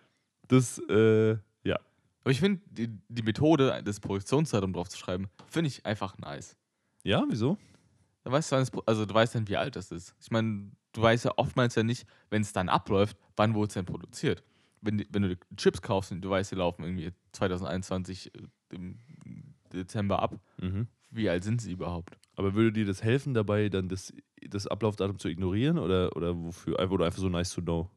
Das, äh, ja. Aber ich finde, die, die Methode, das Produktionsdatum drauf zu schreiben, finde ich einfach nice. Ja, wieso? Dann weißt du, also du weißt dann, wie alt das ist. Ich meine, du weißt ja oftmals ja nicht, wenn es dann abläuft, wann wurde es denn produziert. Wenn, wenn du Chips kaufst und du weißt, die laufen irgendwie 2021 äh, im Dezember ab, Mhm. wie alt sind sie überhaupt? Aber würde dir das helfen, dabei dann das, das Ablaufdatum zu ignorieren oder, oder wofür? Einfach oder einfach so nice to know?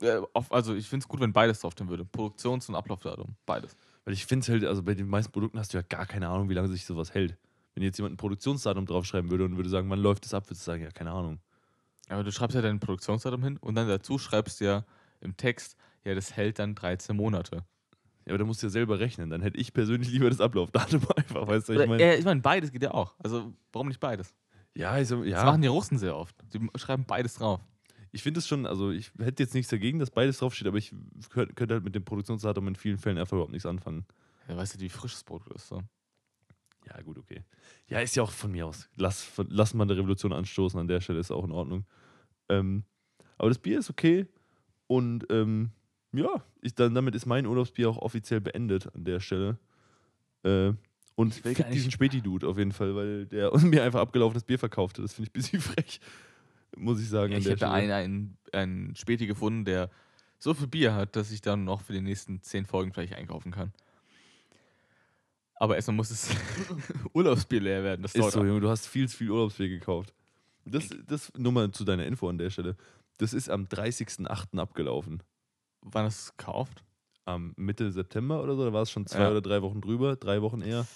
Äh, also ich finde es gut, wenn beides draufstehen würde. Produktions- und Ablaufdatum. Beides. Weil ich finde es halt, also bei den meisten Produkten hast du ja gar keine Ahnung, wie lange sich sowas hält. Wenn jetzt jemand ein Produktionsdatum draufschreiben würde und würde sagen, wann läuft das ab, würdest du sagen, ja, keine Ahnung. Aber du schreibst ja dein Produktionsdatum hin und dann dazu schreibst du ja im Text, ja, das hält dann 13 Monate. Ja, aber da musst du ja selber rechnen. Dann hätte ich persönlich lieber das Ablaufdatum einfach, weißt du, ich meine. äh, ich meine, beides geht ja auch. Also warum nicht beides? Ja, ich, so, Das ja. machen die Russen sehr oft. Die schreiben beides drauf. ich finde es schon, also ich hätte jetzt nichts dagegen, dass beides draufsteht, aber ich könnte halt mit dem Produktionsdatum in vielen Fällen einfach überhaupt nichts anfangen. Ja, weißt du, wie frisch das Brot ist. So. Ja, gut, okay. Ja, ist ja auch von mir aus. Lass, lass mal eine Revolution anstoßen an der Stelle, ist auch in Ordnung. Ähm, aber das Bier ist okay und ähm, ja, ich, dann, damit ist mein Urlaubsbier auch offiziell beendet an der Stelle. Äh, und Ich fick diesen Späti-Dude auf jeden Fall, weil der mir einfach abgelaufenes Bier verkaufte. Das finde ich ein bisschen frech, muss ich sagen. Ja, ich Stelle. einen, einen, einen Späti gefunden, der so viel Bier hat, dass ich dann noch für die nächsten zehn Folgen vielleicht einkaufen kann. Aber erstmal muss das Urlaubsbier leer werden. Das Ist so. Junge, du hast viel zu viel Urlaubsbier gekauft. Das, das nur mal zu deiner Info an der Stelle. Das ist am 30.08. abgelaufen. Wann hast du es gekauft? Am Mitte September oder so, da war es schon zwei Ja. oder drei Wochen drüber, drei Wochen eher.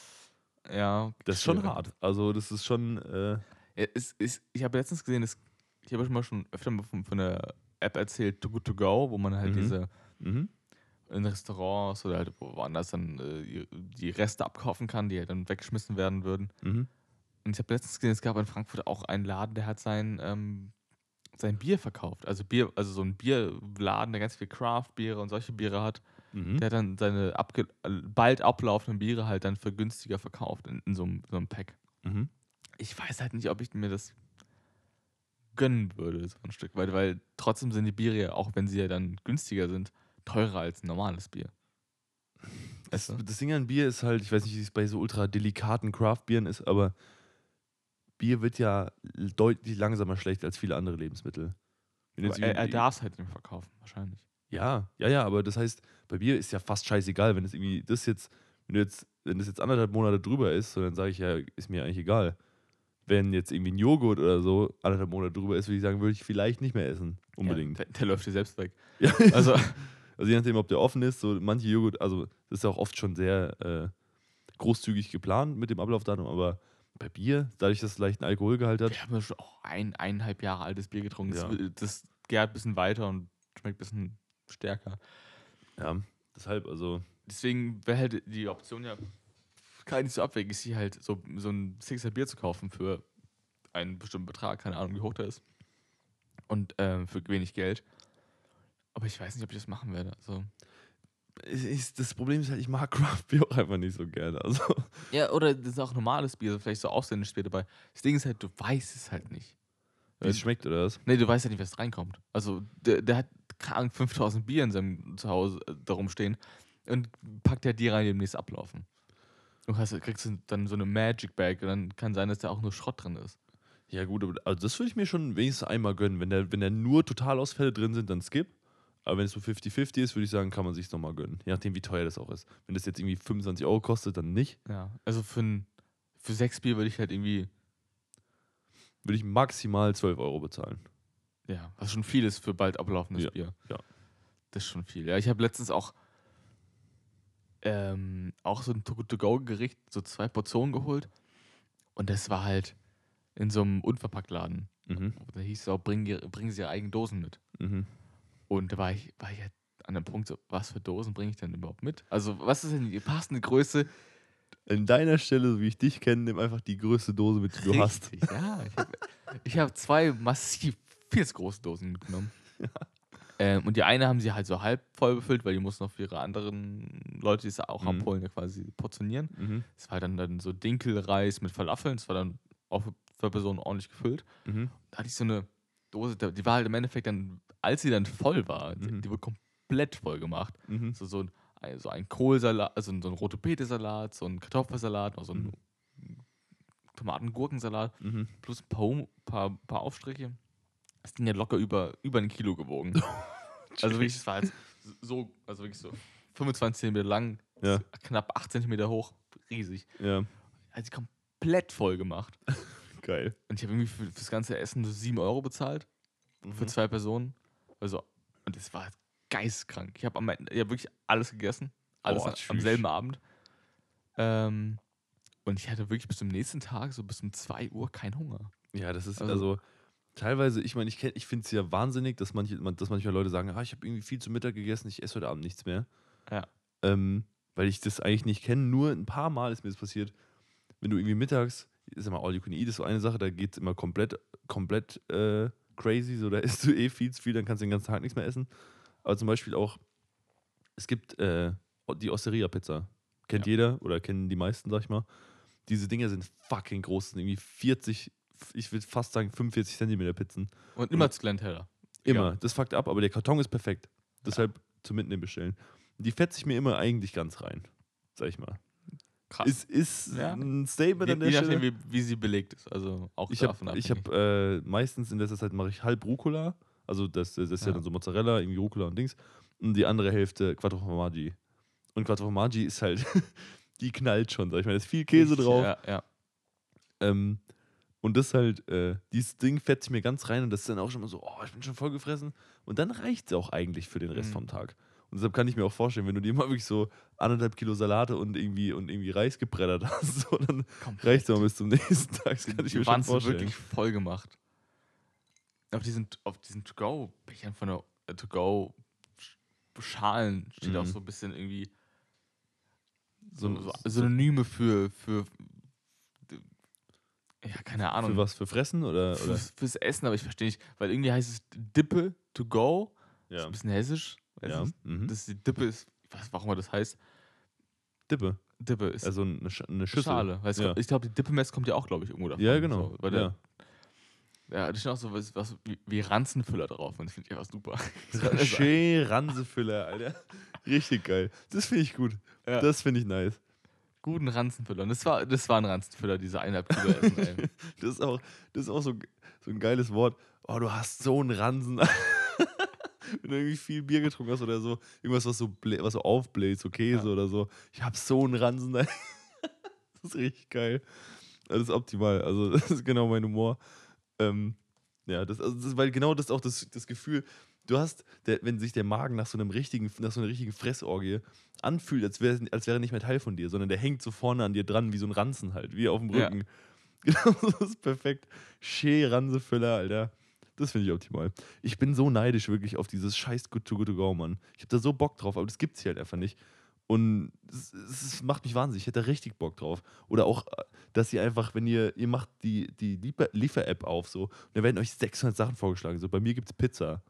Ja. Das ist schon hart. Also, das ist schon. Äh, Ja, es ist, ich habe letztens gesehen, es, ich habe schon mal schon öfter mal von, von der App erzählt, Too Good To Go, wo man halt Mhm. diese mhm. in Restaurants oder halt woanders dann äh, die Reste abkaufen kann, die halt dann weggeschmissen werden würden. Mhm. Und ich habe letztens gesehen, es gab in Frankfurt auch einen Laden, der hat sein, ähm, sein Bier verkauft. Also Bier, also so ein Bierladen, der ganz viel Craft-Biere und solche Biere hat. Mhm. Der hat dann seine abge bald ablaufenden Biere halt dann für günstiger verkauft in, in so, einem, so einem Pack. Mhm. Ich weiß halt nicht, ob ich mir das gönnen würde, so ein Stück, weil, weil trotzdem sind die Biere ja, auch wenn sie ja dann günstiger sind, teurer als ein normales Bier. Das, das Ding an Bier ist halt, ich weiß nicht, wie es bei so ultra delikaten Craft-Bieren ist, aber Bier wird ja deutlich langsamer schlecht als viele andere Lebensmittel. Aber er, er darf es halt nicht mehr verkaufen, wahrscheinlich. Ja, ja, ja, aber das heißt, bei Bier ist ja fast scheißegal, wenn es irgendwie das jetzt, wenn jetzt, wenn das jetzt anderthalb Monate drüber ist, so, dann sage ich ja, ist mir eigentlich egal. Wenn jetzt irgendwie ein Joghurt oder so anderthalb Monate drüber ist, würde ich sagen, würde ich vielleicht nicht mehr essen. Unbedingt. Ja, der, der läuft dir selbst weg. Ja. Also, Also je nachdem, ob der offen ist, so manche Joghurt, also das ist ja auch oft schon sehr äh, großzügig geplant mit dem Ablaufdatum, aber bei Bier, dadurch, dass es leicht einen Alkoholgehalt hat, wir haben ja schon auch ein, eineinhalb Jahre altes Bier getrunken. Das, Ja. will- das gärt ein bisschen weiter und schmeckt ein bisschen stärker. ja, deshalb, also, Deswegen wäre halt die Option ja gar nicht so abwegig, sich halt so, so ein Sixer Bier zu kaufen für einen bestimmten Betrag, keine Ahnung, wie hoch der ist. Und ähm, für wenig Geld. Aber ich weiß nicht, ob ich das machen werde. Also, ist, das Problem ist halt, ich mag Craft Beer auch einfach nicht so gerne. Also, ja, oder das ist auch normales Bier, so vielleicht so ausländisches Bier dabei. Das Ding ist halt, du weißt es halt nicht. wie es schmeckt oder was? Nee, du weißt ja nicht, was reinkommt. Also, der, der hat keine Ahnung, 5000 Bier in seinem Zuhause äh, darum stehen und packt ja die rein, die demnächst ablaufen. Du hast, kriegst du dann so eine Magic Bag und dann kann sein, dass da auch nur Schrott drin ist. Ja, gut, aber also das würde ich mir schon wenigstens einmal gönnen. Wenn da wenn da nur Totalausfälle drin sind, dann skip. Aber wenn es so 50-50 ist, würde ich sagen, kann man sich nochmal gönnen. Je nachdem, wie teuer das auch ist. Wenn das jetzt irgendwie 25 Euro kostet, dann nicht. Ja, also für, ein, für sechs Bier würde ich halt irgendwie, Würde ich maximal 12 Euro bezahlen. ja, was schon viel ist für bald ablaufendes Ja, Bier. ja. Das ist schon viel. Ja, ich habe letztens auch, ähm, auch so ein To-Go-Gericht, so zwei Portionen geholt. Und das war halt in so einem Unverpacktladen. Mhm. Da hieß es auch, bringen, bringen Sie Ihre eigenen Dosen mit. Mhm. Und da war ich, war ich halt an dem Punkt so, was für Dosen bringe ich denn überhaupt mit? Also, was ist denn die passende Größe? An deiner Stelle, so wie ich dich kenne, nimm einfach die größte Dose mit, die du hast. Ja, ich habe hab zwei massiv viel zu große Dosen mitgenommen. Ähm, und die eine haben sie halt so halb voll befüllt, weil die mussten noch für ihre anderen Leute, die es auch Mhm. abholen, ja quasi portionieren. Mhm. Das war dann, dann so Dinkelreis mit Falafeln, das war dann auch für zwei Personen ordentlich gefüllt. Mhm. Da hatte ich so eine Dose, die war halt im Endeffekt dann, als sie dann voll war, die, Mhm. die wurde komplett voll gemacht. Mhm. So, so, ein, so ein Kohlsalat, also so ein rote Beete-Salat, so ein Kartoffelsalat, so ein Tomaten-Gurkensalat, Mhm. plus ein paar, paar, paar Aufstriche. Das Ding hat locker über, über ein Kilo gewogen. also wirklich, das war halt so, also wirklich so 25 cm lang, Ja. knapp 8 cm hoch, riesig. Ja, Also komplett voll gemacht. geil. Und ich habe irgendwie für, fürs ganze Essen so 7 Euro bezahlt. Für Mhm. zwei Personen. Also, und das war geistkrank. Ich habe am Ende, wirklich alles gegessen. Alles Oh, am- selben Abend. Ähm, und ich hatte wirklich bis zum nächsten Tag, so bis um 2 Uhr, keinen Hunger. Ja, das ist Also- also, teilweise, ich meine, ich, kenn- ich finde es ja wahnsinnig, dass, manche, man, dass manchmal Leute sagen, ah, ich habe irgendwie viel zu Mittag gegessen, ich esse heute Abend nichts mehr. Ja. Ähm, weil ich das eigentlich nicht kenne. Nur ein paar Mal ist mir das passiert, wenn du irgendwie mittags, ist immer All You Can Eat, ist so eine Sache, da geht es immer komplett, komplett äh, crazy, so da isst du eh viel zu viel, dann kannst du den ganzen Tag nichts mehr essen. Aber zum Beispiel auch, es gibt äh, die Osteria-Pizza. Kennt Ja. jeder oder kennen die meisten, sag ich mal. Diese Dinger sind fucking groß, sind irgendwie 40, ich würde fast sagen 45 Zentimeter Pizzen. Und immer zu Glenn Teller. Immer. Ja. Das fuckt ab, aber der Karton ist perfekt. Deshalb zum Mitnehmen bestellen. Die fetze ich mir immer eigentlich ganz rein, sag ich mal. Krass. Ist, ist Ja. ein Statement je, an der je Stelle. nachdem, wie, wie sie belegt ist. Also auch Ich davon habe ich abhängig. hab, äh, meistens in letzter Zeit mache ich halb Rucola. Also das, das ist ja. Ja. dann so Mozzarella, irgendwie Rucola und Dings. Und die andere Hälfte Quattro Formaggi. Und Quattro Formaggi ist halt, die knallt schon, sag ich mal. Da ist viel Käse Richtig, drauf. Ja, ja. Ähm, Und das halt, äh, dieses Ding fährt sich mir ganz rein und das ist dann auch schon mal so, oh, ich bin schon voll gefressen. Und dann reicht es auch eigentlich für den Rest Mhm. vom Tag. Und deshalb kann ich mir auch vorstellen, wenn du dir mal wirklich so anderthalb Kilo Salate und irgendwie, und irgendwie Reis gebreddert hast, so, dann reicht es auch bis zum nächsten Tag. Das kann ich mir die schon waren so vorstellen. wirklich voll gemacht. Auf diesen, auf diesen To-Go-Bechern von der äh, To-Go-Schalen steht Mhm. auch so ein bisschen irgendwie So- so, Synonyme für, für, ja, keine Ahnung. Für was? Für Fressen oder? Fürs, fürs Essen, aber ich verstehe nicht, weil irgendwie heißt es Dippe to go. Ist Ja. ein bisschen hessisch. Ja. Mhm. Das ist die Dippe ist, ich weiß warum das heißt. Dippe. Dippe ist Also eine, Sch eine Schüssel. Schale. Weil Ja. ich glaube, die Dippe-Mess kommt ja auch, glaube ich, irgendwo davon. Ja, genau. So, weil ja. der, ja, da steht auch so was, was wie, wie Ranzenfüller drauf und das finde ich einfach super. Schön Ransefüller, Alter. Richtig geil. Das finde ich gut. Ja. Das finde ich nice. Guten Ranzenfüller. Und das war, das war ein Ranzenfüller, diese eineinhalb Kilo Essen. Das ist auch, das ist auch so, so ein geiles Wort. Oh, du hast so einen Ransen. Wenn du irgendwie viel Bier getrunken hast oder so, irgendwas, was so, was so aufbläht, so Käse Ja. oder so. Ich hab so einen Ransen. das ist richtig geil. Das ist optimal. Also, das ist genau mein Humor. Ähm, ja, das, also das, weil genau das ist auch das, das Gefühl, du hast, der, wenn sich der Magen nach so einem richtigen, nach so einer richtigen Fressorgie anfühlt, als wäre als wäre er nicht mehr Teil von dir, sondern der hängt so vorne an dir dran, wie so ein Ranzen halt, wie auf dem Ja. Rücken. Genau, das ist perfekt. Schee Ransefüller, Alter. Das finde ich optimal. Ich bin so neidisch wirklich auf dieses scheiß Good to Good to Go, Mann. Ich habe da so Bock drauf, aber das gibt's hier halt einfach nicht. Und es, es macht mich wahnsinnig. Ich hätte da richtig Bock drauf. Oder auch, äh, dass ihr einfach, wenn ihr, ihr macht die, die Liefer- Liefer-App auf so, und da werden euch 600 Sachen vorgeschlagen. So, bei mir gibt's Pizza.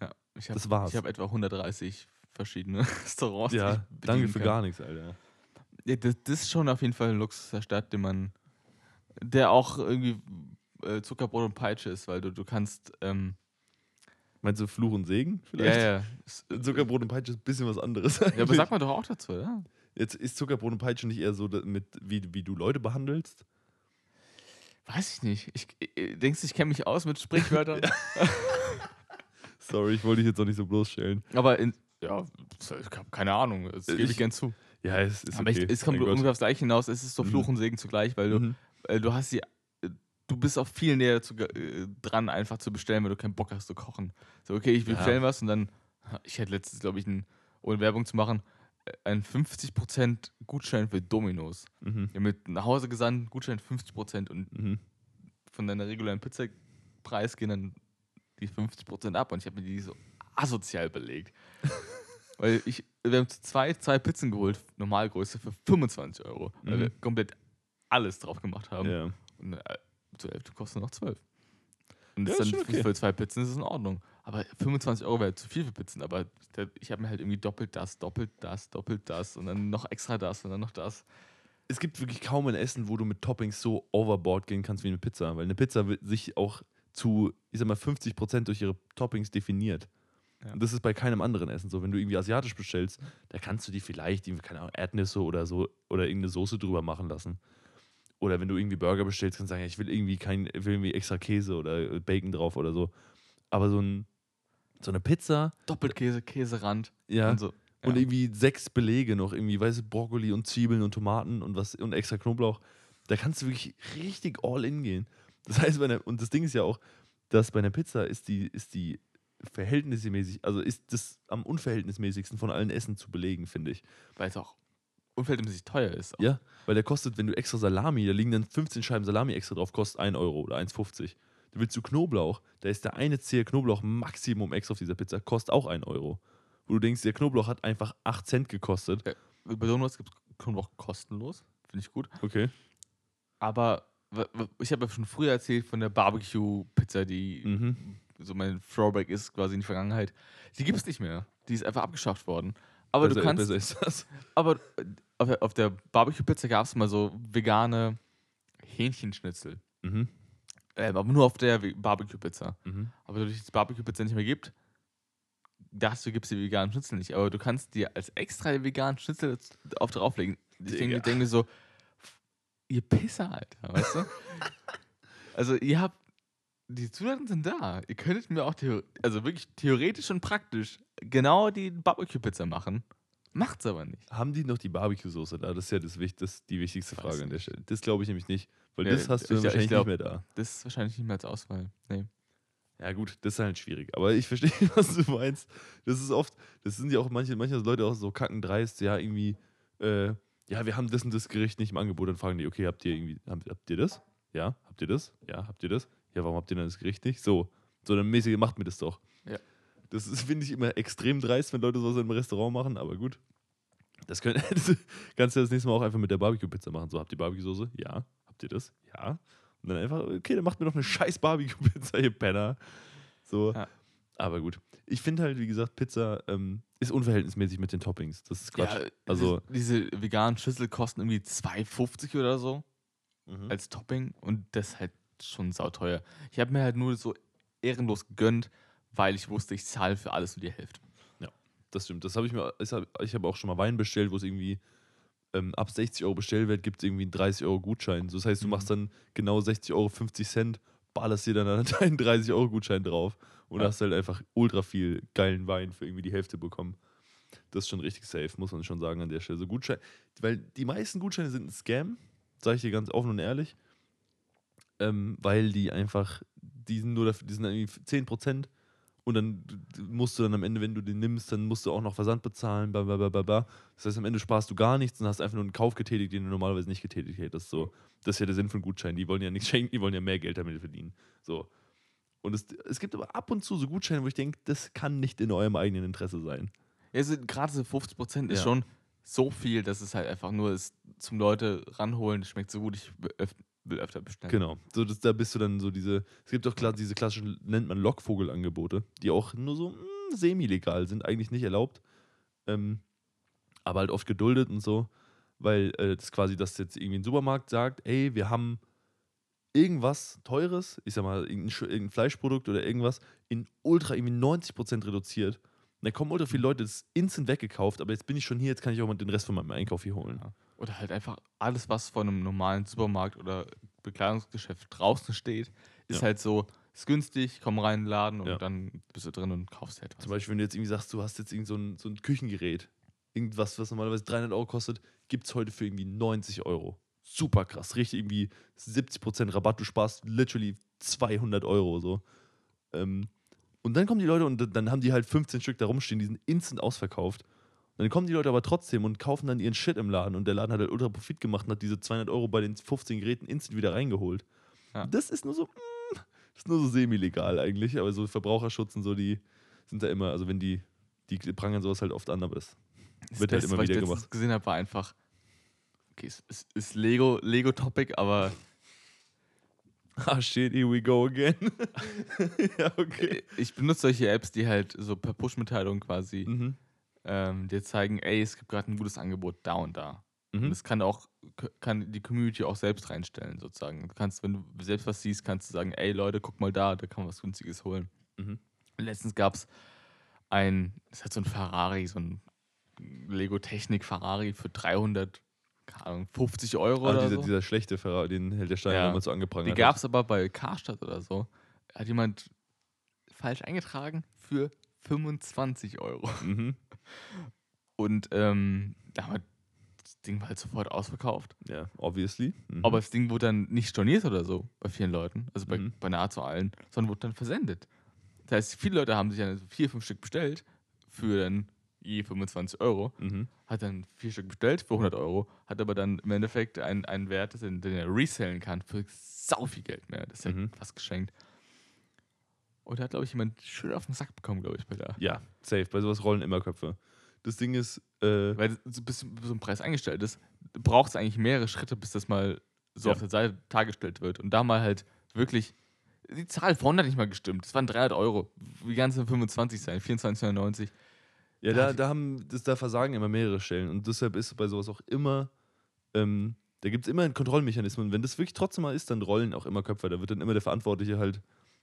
Ja, ich hab, Das war's. Ich habe etwa 130 verschiedene Restaurants. Ja, danke für kann. gar nichts, Alter. Ja, das, das ist schon auf jeden Fall ein Luxus der Stadt, den man, der auch irgendwie äh, Zuckerbrot und Peitsche ist, weil du, du kannst, ähm, Meinst du Fluch und Segen ja, vielleicht? ja. Es- äh, Zuckerbrot und Peitsche ist ein bisschen was anderes. Ja, aber eigentlich. sag mal doch auch dazu, ja? Jetzt ist Zuckerbrot und Peitsche nicht eher so mit, wie, wie du Leute behandelst? Weiß ich nicht. Ich, ich, denkst du, ich kenne mich aus mit Sprichwörtern? Sorry, ich wollte dich jetzt auch nicht so bloßstellen. Aber in, ja, ich hab keine Ahnung, das gebe ich, Ich- gern zu. Ja, es ist aber okay. ich, es kommt ungefähr aufs Gleiche hinaus, es ist so Mhm. Fluch und Segen zugleich, weil du, Mhm. äh, du hast die, äh, du bist auch viel näher zu, äh, dran, einfach zu bestellen, wenn du keinen Bock hast zu kochen. So, okay, ich will Ja. bestellen was und dann, ich hatte letztens, glaube ich, einen, ohne Werbung zu machen, äh, einen 50% Gutschein für Dominos. Mhm. Ja, mit nach Hause gesandt, Gutschein 50% und Mhm. von deiner regulären Pizzapreis gehen dann die 50% ab und ich habe mir die so asozial belegt. weil ich, wir haben zu zweit zwei Pizzen geholt, Normalgröße für 25 Euro, weil Mhm. wir komplett alles drauf gemacht haben. Ja. Und zur Hälfte kostet noch 12. Und Ja, das ist dann okay. für zwei Pizzen ist es in Ordnung. Aber 25 Euro wäre zu viel für Pizzen. Aber der, ich habe mir halt irgendwie doppelt das, doppelt das, doppelt das und dann noch extra das und dann noch das. Es gibt wirklich kaum ein Essen, wo du mit Toppings so overboard gehen kannst wie eine Pizza. Weil eine Pizza wird sich auch zu, ich sag mal, 50% durch ihre Toppings definiert. Ja. Und das ist bei keinem anderen Essen so. Wenn du irgendwie asiatisch bestellst, da kannst du die vielleicht, irgendwie, keine Ahnung, Erdnüsse oder so oder irgendeine Soße drüber machen lassen. Oder wenn du irgendwie Burger bestellst, kannst du sagen, ja, ich will irgendwie kein, will irgendwie extra Käse oder Bacon drauf oder so. Aber so, ein, so eine Pizza, Doppelkäse, Käserand ja, und so. und Ja. irgendwie sechs Belege noch, irgendwie, weißt du, Brokkoli und Zwiebeln und Tomaten und was und extra Knoblauch. Da kannst du wirklich richtig all in gehen. Das heißt, bei einer, und das Ding ist ja auch, dass bei einer Pizza ist die, ist die verhältnismäßig, also ist das am unverhältnismäßigsten von allen Essen zu belegen, finde ich. Weil es auch unverhältnismäßig teuer ist. Ja, weil der kostet, wenn du extra Salami, da liegen dann 15 Scheiben Salami extra drauf, kostet 1 Euro oder 1,50. Du willst du Knoblauch, da ist der eine Zehe Knoblauch Maximum extra auf dieser Pizza, kostet auch 1 Euro. Wo du denkst, der Knoblauch hat einfach 8 Cent gekostet. Bei Donuts gibt es Knoblauch kostenlos. Finde ich gut. Okay. Aber ich habe ja schon früher erzählt von der Barbecue-Pizza, die Mhm. so mein Throwback ist quasi in die Vergangenheit. Die gibt es nicht mehr. Die ist einfach abgeschafft worden. Aber besser, du kannst. besser ist das. Aber äh, auf der, auf der Barbecue-Pizza gab es mal so vegane Hähnchenschnitzel. Mhm. Ähm, aber nur auf der Barbecue-Pizza. Mhm. Aber dadurch, dass es Barbecue-Pizza nicht mehr gibt, dazu gibt es die veganen Schnitzel nicht. Aber du kannst dir als extra veganen Schnitzel auf drauflegen. Ich denke mir so, ihr Pisser, Alter, weißt du? also ihr habt, die Zutaten sind da. Ihr könntet mir auch, also wirklich theoretisch und praktisch genau die Barbecue-Pizza machen. Macht's aber nicht. Haben die noch die Barbecue-Soße da? Das ist ja das, das die wichtigste Frage an der. Stelle. Das glaube ich nämlich nicht. Weil Ja, das hast du ich- dann ich wahrscheinlich glaub- nicht mehr da. Das ist wahrscheinlich nicht mehr als Auswahl. Nee. Ja, gut, das ist halt schwierig. Aber ich verstehe, was du meinst. Das ist oft, das sind ja auch manche, manche Leute auch so kackendreist, ja, irgendwie, äh, ja, wir haben das und das Gericht nicht im Angebot. Dann fragen die, okay, habt ihr irgendwie, habt, habt ihr das? Ja, habt ihr das? Ja, habt ihr das? Ja, warum habt ihr dann das Gericht nicht? So, so dann mäßig macht mir das doch. Ja. Das finde ich, immer extrem dreist, wenn Leute sowas im Restaurant machen, aber gut. Das, können, kannst du das nächste Mal auch einfach mit der Barbecue-Pizza machen. So, habt ihr Barbecue-Soße? Ja. Habt ihr das? Ja. Und dann einfach, okay, dann macht mir doch eine scheiß Barbecue-Pizza, ihr Penner. So. Ja. Aber gut. Ich finde halt, wie gesagt, Pizza ähm, ist unverhältnismäßig mit den Toppings. Das ist Quatsch. Ja, also, diese, diese veganen Schüssel kosten irgendwie 2,50 oder so mhm. als Topping und das ist halt schon sauteuer. Ich habe mir halt nur so ehrenlos gegönnt, weil ich wusste, ich zahle für alles nur die Hälfte. das stimmt. Das habe ich mir, ich habe auch schon mal Wein bestellt, wo es irgendwie ähm, ab 60 Euro Bestellwert gibt es irgendwie einen 30 Euro Gutschein. So, das heißt, du Mhm. machst dann genau 60 Euro 50 Cent, ballerst dir dann an deinen 30 Euro Gutschein drauf und Ja. hast halt einfach ultra viel geilen Wein für irgendwie die Hälfte bekommen. Das ist schon richtig safe, muss man schon sagen an der Stelle. So Gutschein, weil die meisten Gutscheine sind ein Scam, sage ich dir ganz offen und ehrlich. Ähm, weil die einfach, die sind nur dafür, die sind irgendwie 10% und dann musst du dann am Ende, wenn du den nimmst, dann musst du auch noch Versand bezahlen, bla bla bla bla bla. Das heißt, am Ende sparst du gar nichts und hast einfach nur einen Kauf getätigt, den du normalerweise nicht getätigt hättest. So. Das ist ja der Sinn von Gutscheinen. Die wollen ja nichts schenken, die wollen ja mehr Geld damit verdienen. So. Und es, es gibt aber ab und zu so Gutscheine, wo ich denke, das kann nicht in eurem eigenen Interesse sein. Ja, also gerade so 50 Prozent ist Ja. schon so viel, dass es halt einfach nur ist zum Leute ranholen, schmeckt so gut, ich will öf will öfter bestellen. Genau. So, das, da bist du dann so diese. Es gibt auch diese klassischen, nennt man Lockvogelangebote, die auch nur so mm, semi-legal sind, eigentlich nicht erlaubt. Ähm, aber halt oft geduldet und so, weil äh, das quasi, dass jetzt irgendwie ein Supermarkt sagt, ey, wir haben irgendwas Teures, ich sag mal, irgendein, irgendein Fleischprodukt oder irgendwas, in ultra irgendwie 90% reduziert. Dann kommen ultra viele Leute, das ist instant weggekauft, aber jetzt bin ich schon hier, jetzt kann ich auch mal den Rest von meinem Einkauf hier holen. Ja. Oder halt einfach alles, was vor einem normalen Supermarkt oder Bekleidungsgeschäft draußen steht, ist Ja. halt so, ist günstig, komm rein in den Laden und Ja. dann bist du drin und kaufst halt was. Zum Beispiel, wenn du jetzt irgendwie sagst, du hast jetzt irgend so ein, so ein Küchengerät, irgendwas, was normalerweise 300 Euro kostet, gibt es heute für irgendwie 90 Euro. Super krass, richtig irgendwie 70% Rabatt, du sparst literally 200 Euro so. Ähm, und dann kommen die Leute und dann haben die halt 15 Stück da rumstehen, die sind instant ausverkauft. Und dann kommen die Leute aber trotzdem und kaufen dann ihren Shit im Laden und der Laden hat halt ultra Profit gemacht und hat diese 200 Euro bei den 15 Geräten instant wieder reingeholt. Ja. Das ist nur so, mm, das ist nur so semi-legal eigentlich, aber so Verbraucherschutz und so, die sind da immer, also wenn die, die prangern sowas halt oft an, aber das Das wird halt Beste, immer was wieder ich letztens gemacht. gesehen habe, war einfach, okay, es ist, ist Lego, Lego-Topic, aber Ah, shit, here we go again. ja, okay. ich benutze solche Apps, die halt so per Push-Mitteilung quasi Mhm. ähm, dir zeigen, ey, es gibt gerade ein gutes Angebot da und da. Und Mhm. das kann auch, kann die Community auch selbst reinstellen, sozusagen. Du kannst, wenn du selbst was siehst, kannst du sagen, ey Leute, guck mal da, da kann man was Günstiges holen. Mhm. Letztens gab es ein, das hat so ein Ferrari, so ein Lego-Technik-Ferrari für 300, keine Ahnung, 50 Euro Ah, oder dieser, so. dieser schlechte Ferrari, den hält der Stein Ja. damals so Die angeprangert. gab hat. es aber bei Karstadt oder so. Hat jemand falsch eingetragen für 25 Euro. Mhm. Und ähm, da war das Ding war halt sofort ausverkauft. Ja, obviously. Mhm. Aber das Ding wurde dann nicht storniert oder so bei vielen Leuten, also bei, Mhm. bei nahezu allen, sondern wurde dann versendet. Das heißt, viele Leute haben sich dann vier, fünf Stück bestellt für dann je 25 Euro, Mhm. hat dann vier Stück bestellt für 100 Euro, hat aber dann im Endeffekt einen, einen Wert, den, den er resellen kann für sau viel Geld mehr. Das ist ja Mhm. fast geschenkt. Und da hat, glaube ich, jemand schön auf den Sack bekommen, glaube ich, bei der. Ja, safe. Bei sowas rollen immer Köpfe. Das Ding ist, äh, Weil so bis so ein Preis eingestellt ist, braucht es eigentlich mehrere Schritte, bis das mal so Ja. auf der Seite dargestellt wird. Und da mal halt wirklich, die Zahl vorne hat nicht mal gestimmt. Es waren 300 Euro. Wie ganze 25 sein? 24,99. Ja, Da da, haben, das, da versagen immer mehrere Stellen und deshalb ist bei sowas auch immer, ähm, da gibt es immer einen Kontrollmechanismus und wenn das wirklich trotzdem mal ist, dann rollen auch immer Köpfe. Da wird dann immer der Verantwortliche halt,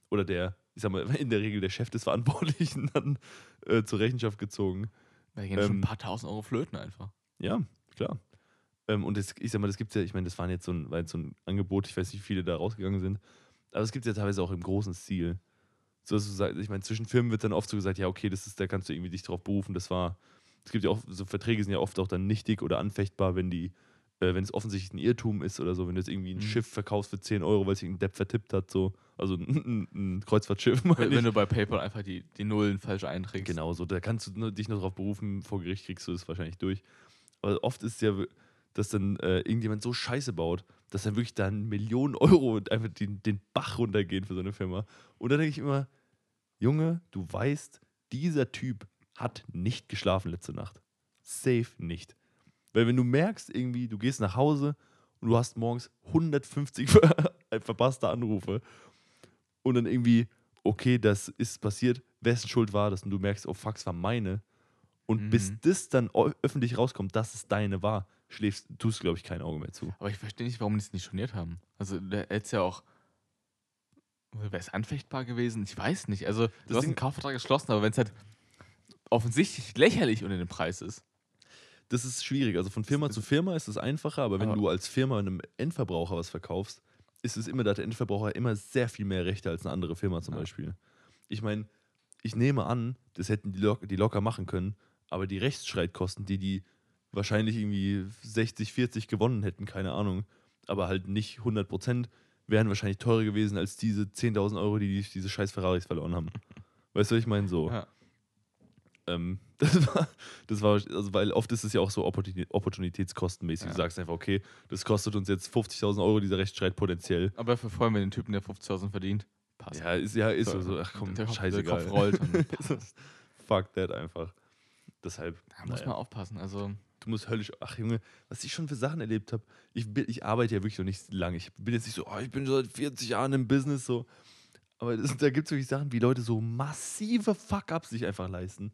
oder der, ich sag mal, in der Regel der Chef des Verantwortlichen dann äh, zur Rechenschaft gezogen. Da gehen schon Ähm, ein paar tausend Euro flöten einfach. Ja, klar. Ähm, und das, ich sag mal, das gibt's ja, ich meine, das waren jetzt so ein, war jetzt so ein Angebot, ich weiß nicht, wie viele da rausgegangen sind, aber es gibt ja teilweise auch im großen Stil. So, dass du sagst, ich meine, zwischen Firmen wird dann oft so gesagt, ja, okay, das ist, da kannst du irgendwie dich drauf berufen, das war es gibt ja auch, so Verträge sind ja oft auch dann nichtig oder anfechtbar, wenn die, äh, wenn es offensichtlich ein Irrtum ist oder so, wenn du jetzt irgendwie ein Mhm. Schiff verkaufst für 10 Euro, weil sich ein Depp vertippt hat, so. Also ein, ein, ein Kreuzfahrtschiff, Wenn, wenn du bei PayPal einfach die, die Nullen falsch einträgst. Genau, so, da kannst du nur, dich noch drauf berufen, vor Gericht kriegst du es wahrscheinlich durch. Aber oft ist es ja, dass dann äh, irgendjemand so Scheiße baut, dass dann wirklich dann Millionen Euro und einfach den, den Bach runtergehen für so eine Firma. Und da denke ich immer, Junge, du weißt, dieser Typ hat nicht geschlafen letzte Nacht. Safe nicht. Weil wenn du merkst, irgendwie, du gehst nach Hause und du hast morgens 150 ver verpasste Anrufe und dann irgendwie, okay, das ist passiert, wessen Schuld war das? Und du merkst, oh fuck, es war meine. Und Mhm. bis das dann öffentlich rauskommt, dass es deine war, schläfst, tust du, glaube ich, kein Auge mehr zu. Aber ich verstehe nicht, warum die es nicht storniert haben. Also, der hätte ja auch. Wäre es anfechtbar gewesen? Ich weiß nicht. Also, du Das hast einen Kaufvertrag geschlossen, aber wenn es halt offensichtlich lächerlich unter dem Preis ist. Das ist schwierig. Also von Firma zu Firma ist es einfacher, aber wenn Aber- du als Firma einem Endverbraucher was verkaufst, ist es immer, da hat der Endverbraucher immer sehr viel mehr Rechte als eine andere Firma zum Ja. Beispiel. Ich meine, ich nehme an, das hätten die locker machen können, aber die Rechtsstreitkosten, die die wahrscheinlich irgendwie 60, 40 gewonnen hätten, keine Ahnung, aber halt nicht 100 Prozent, wären wahrscheinlich teurer gewesen als diese 10.000 Euro, die, die diese scheiß Ferraris verloren haben. Weißt du, was ich meine? So. Ja. Ähm, das war, das war, also weil oft ist es ja auch so Opportuni- opportunitätskostenmäßig. Ja. Du sagst einfach, okay, das kostet uns jetzt 50.000 Euro, dieser Rechtsstreit potenziell. Aber dafür freuen wir den Typen, der 50.000 verdient. Passt. Ja, ist ja ist so. so. Ach komm, der scheißegal. Der Kopf rollt. Fuck that einfach. Deshalb, Da muss naja. man aufpassen. Also, du musst höllisch. Ach Junge, was ich schon für Sachen erlebt habe. Ich, bin- ich arbeite ja wirklich noch nicht lange. Ich bin jetzt nicht so, oh, ich bin seit 40 Jahren im Business so. Aber das, da gibt es wirklich Sachen, wie Leute so massive Fuck-Ups sich einfach leisten.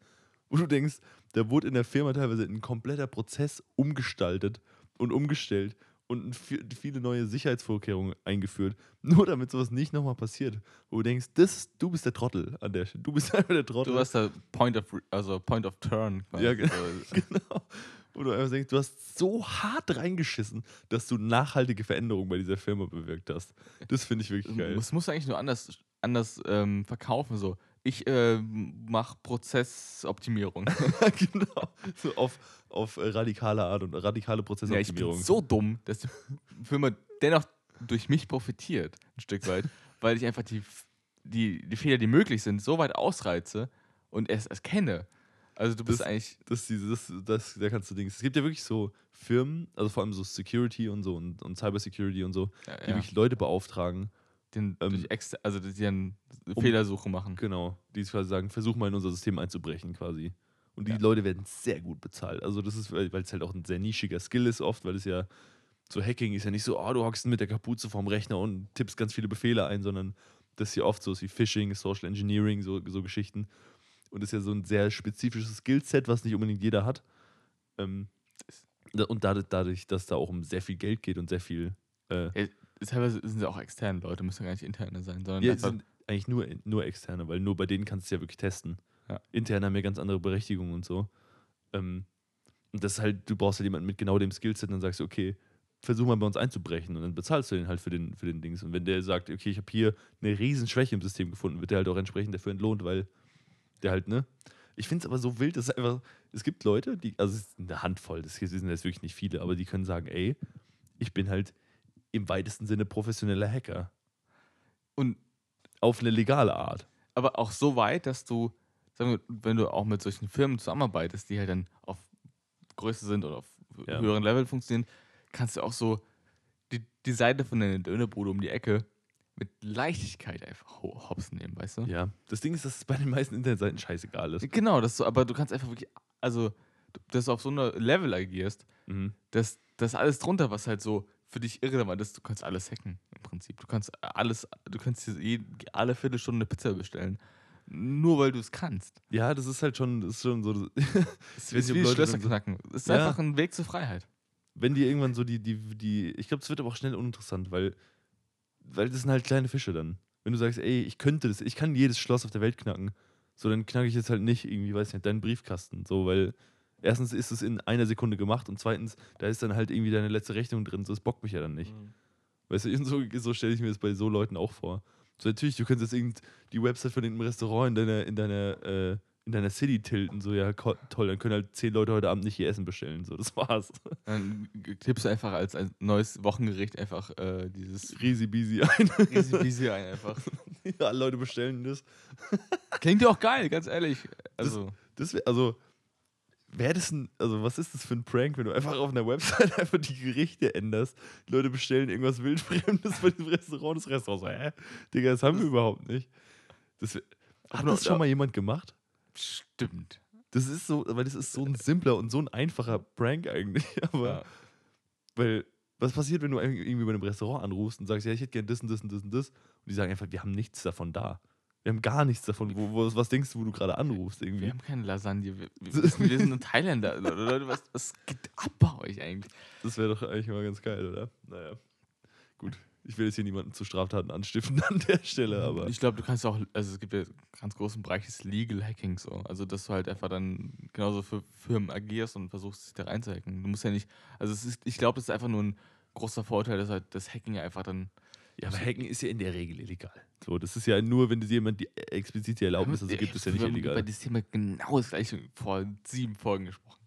Wo du denkst, da wurde in der Firma teilweise ein kompletter Prozess umgestaltet und umgestellt und viele neue Sicherheitsvorkehrungen eingeführt, nur damit sowas nicht nochmal passiert. Wo du denkst, das, du bist der Trottel an der Stelle. Du bist einfach der Trottel. du warst der Point of, also Point of Turn. Ja, genau. So, Genau. Wo du einfach denkst, du hast so hart reingeschissen, dass du nachhaltige Veränderungen bei dieser Firma bewirkt hast. Das finde ich wirklich geil. Das musst du eigentlich nur anders, anders ähm, verkaufen. So. Ich äh, mache Prozessoptimierung. genau. So auf, auf äh, radikale Art und radikale ja, ich bin Prozessoptimierung. so dumm, dass die Firma dennoch durch mich profitiert, ein Stück weit, weil ich einfach die, die, die Fehler, die möglich sind, so weit ausreize und es erkenne. Also du bist Das- eigentlich. das, dieses, das, da kannst du Dings. Es gibt ja wirklich so Firmen, also vor allem so Security und so und, und Cybersecurity und so, Ja, die ja, wirklich Leute beauftragen, den, ähm, also die dann um- Fehlersuche machen. genau, die quasi sagen, versuch mal in unser System einzubrechen quasi. Und die Ja. Leute werden sehr gut bezahlt. Also das ist, weil es halt auch ein sehr nischiger Skill ist oft, weil es ja so Hacking ist ja nicht so, oh, du hockst mit der Kapuze vorm Rechner und tippst ganz viele Befehle ein, sondern das ist ja oft so ist wie Phishing, Social Engineering, so, so Geschichten. Und das ist ja so ein sehr spezifisches Skillset, was nicht unbedingt jeder hat. Ähm, und dadurch, dadurch, dass da auch um sehr viel Geld geht und sehr viel. Äh, Teilweise sind ja auch externe Leute, müssen ja gar nicht interne sein, sondern ja, es einfach, sind eigentlich nur, nur externe, weil nur bei denen kannst du es ja wirklich testen. Ja. Interne haben ja ganz andere Berechtigungen und so. Ähm, und das ist halt, du brauchst halt jemanden mit genau dem Skillset und dann sagst du, okay, versuch mal bei uns einzubrechen und dann bezahlst du den halt für den, für den Dings. Und wenn der sagt, okay, ich habe hier eine riesen Schwäche im System gefunden, wird der halt auch entsprechend dafür entlohnt, weil der halt, ne? Ich finde es aber so wild, dass einfach, es gibt Leute, die, also es ist eine Handvoll, das hier sind jetzt wirklich nicht viele, aber die können sagen, ey, ich bin halt im weitesten Sinne professioneller Hacker. und Auf eine legale Art. aber auch so weit, dass du, sagen wir, wenn du auch mit solchen Firmen zusammenarbeitest, die halt dann auf Größe sind oder auf Ja. höheren Level funktionieren, kannst du auch so die, die Seite von deiner Dönerbude um die Ecke mit Leichtigkeit einfach ho- hops nehmen, weißt du? Ja, das Ding ist, dass es bei den meisten Internetseiten scheißegal ist. Genau, das so, aber du kannst einfach wirklich, also, dass du auf so einer Level agierst, Mhm. dass das alles drunter, was halt so für dich irrelevant ist, du kannst alles hacken im Prinzip. Du kannst alles, du kannst dir je, alle Viertelstunde eine Pizza bestellen. Nur weil du es kannst. Ja, das ist halt schon, das ist schon so. Es weiß ist wie Schlösser knacken. Es ist Ja. einfach ein Weg zur Freiheit. Wenn die irgendwann so die, die, die, ich glaube, es wird aber auch schnell uninteressant, weil, weil das sind halt kleine Fische dann. Wenn du sagst, ey, ich könnte das, ich kann jedes Schloss auf der Welt knacken, so dann knacke ich jetzt halt nicht irgendwie, weiß nicht, deinen Briefkasten, so, weil erstens ist es in einer Sekunde gemacht und zweitens, da ist dann halt irgendwie deine letzte Rechnung drin, so das bockt mich ja dann nicht. Weißt du, so, so stelle ich mir das bei so Leuten auch vor. So, natürlich, du könntest jetzt irgend die Website von irgendeinem Restaurant in deiner, in deiner, äh, in deiner City tilten, so, ja, toll, dann können halt zehn Leute heute Abend nicht hier Essen bestellen, so, das war's. Dann tippst du einfach als ein neues Wochengericht einfach äh, dieses Risi Bisi ein. Peasy ein einfach. ja, alle Leute bestellen das. Klingt ja auch geil, ganz ehrlich. Also, Das wäre, also, wäre das ein, also, was ist das für ein Prank, wenn du einfach auf einer Website einfach die Gerichte änderst? Die Leute bestellen irgendwas Wildfremdes bei dem Restaurant, das Restaurant so, hä? Digga, das haben wir überhaupt nicht. Das hat das schon mal jemand gemacht? stimmt. Das ist so, weil das ist so ein simpler und so ein einfacher Prank eigentlich. Aber, Ja. weil, was passiert, wenn du irgendwie bei einem Restaurant anrufst und sagst, ja, ich hätte gern das und das und das und das? Und die sagen einfach, wir haben nichts davon da. Wir haben gar nichts davon. Wo, wo, was denkst du, wo du gerade anrufst irgendwie? Wir haben keine Lasagne. Wir, wir, wir sind in Thailänder. Leute, was, was geht ab bei euch eigentlich? Das wäre doch eigentlich mal ganz geil, oder? Naja. Gut. Ich will jetzt hier niemanden zu Straftaten anstiften an der Stelle, aber. Ich glaube, du kannst auch, also es gibt ja einen ganz großen Bereich des Legal Hacking so. Also, dass du halt einfach dann genauso für Firmen agierst und versuchst, sich da reinzuhacken. Du musst ja nicht, also es ist, ich glaube, das ist einfach nur ein großer Vorteil, dass halt das Hacking einfach dann. Ja, aber Hacken ist ja in der Regel illegal. So, das ist ja nur, wenn jemand die explizit die Erlaubnis, also gibt es ja nicht Wir haben illegal. über dieses Thema genau das gleiche vor sieben Folgen gesprochen.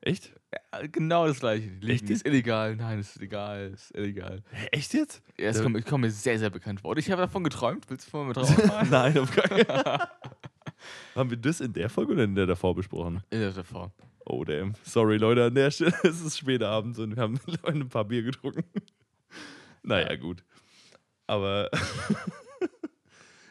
Echt? Ja, genau das gleiche. Echt ist illegal, nein, ist illegal, ist illegal. Echt jetzt? Ja, es kommt, kommt mir sehr, sehr bekannt vor. Und ich habe davon geträumt. Willst du vorher mit drauf? Nein, auf keinen Fall. Haben wir das in der Folge oder in der davor besprochen? In der davor. Oh, damn. Sorry, Leute, an der Stelle. Es ist später abends und wir haben ein paar Bier getrunken. Naja, gut. Aber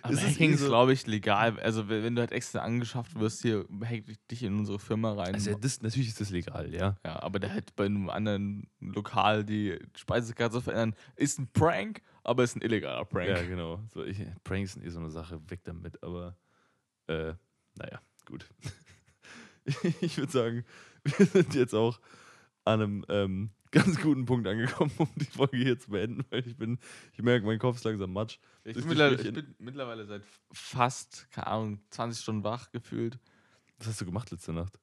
Aber Hacking eh ist, so- glaube ich, legal. Also, wenn, wenn du halt extra angeschafft wirst, hier hack dich in unsere Firma rein. also, ja, das, natürlich ist das legal, ja. ja, aber der halt bei einem anderen Lokal die Speisekarte verändern, ist ein Prank, aber ist ein illegaler Prank. Ja, genau. So, ich, Pranks sind eh so eine Sache, weg damit, aber äh, naja, gut. ich würde sagen, wir sind jetzt auch an einem ähm, ganz guten Punkt angekommen, um die Folge hier zu beenden, weil ich bin, ich merke, mein Kopf ist langsam matsch. Ich, bin mittlerweile, ich bin mittlerweile seit fast, keine Ahnung, 20 Stunden wach gefühlt. Was hast du gemacht letzte Nacht?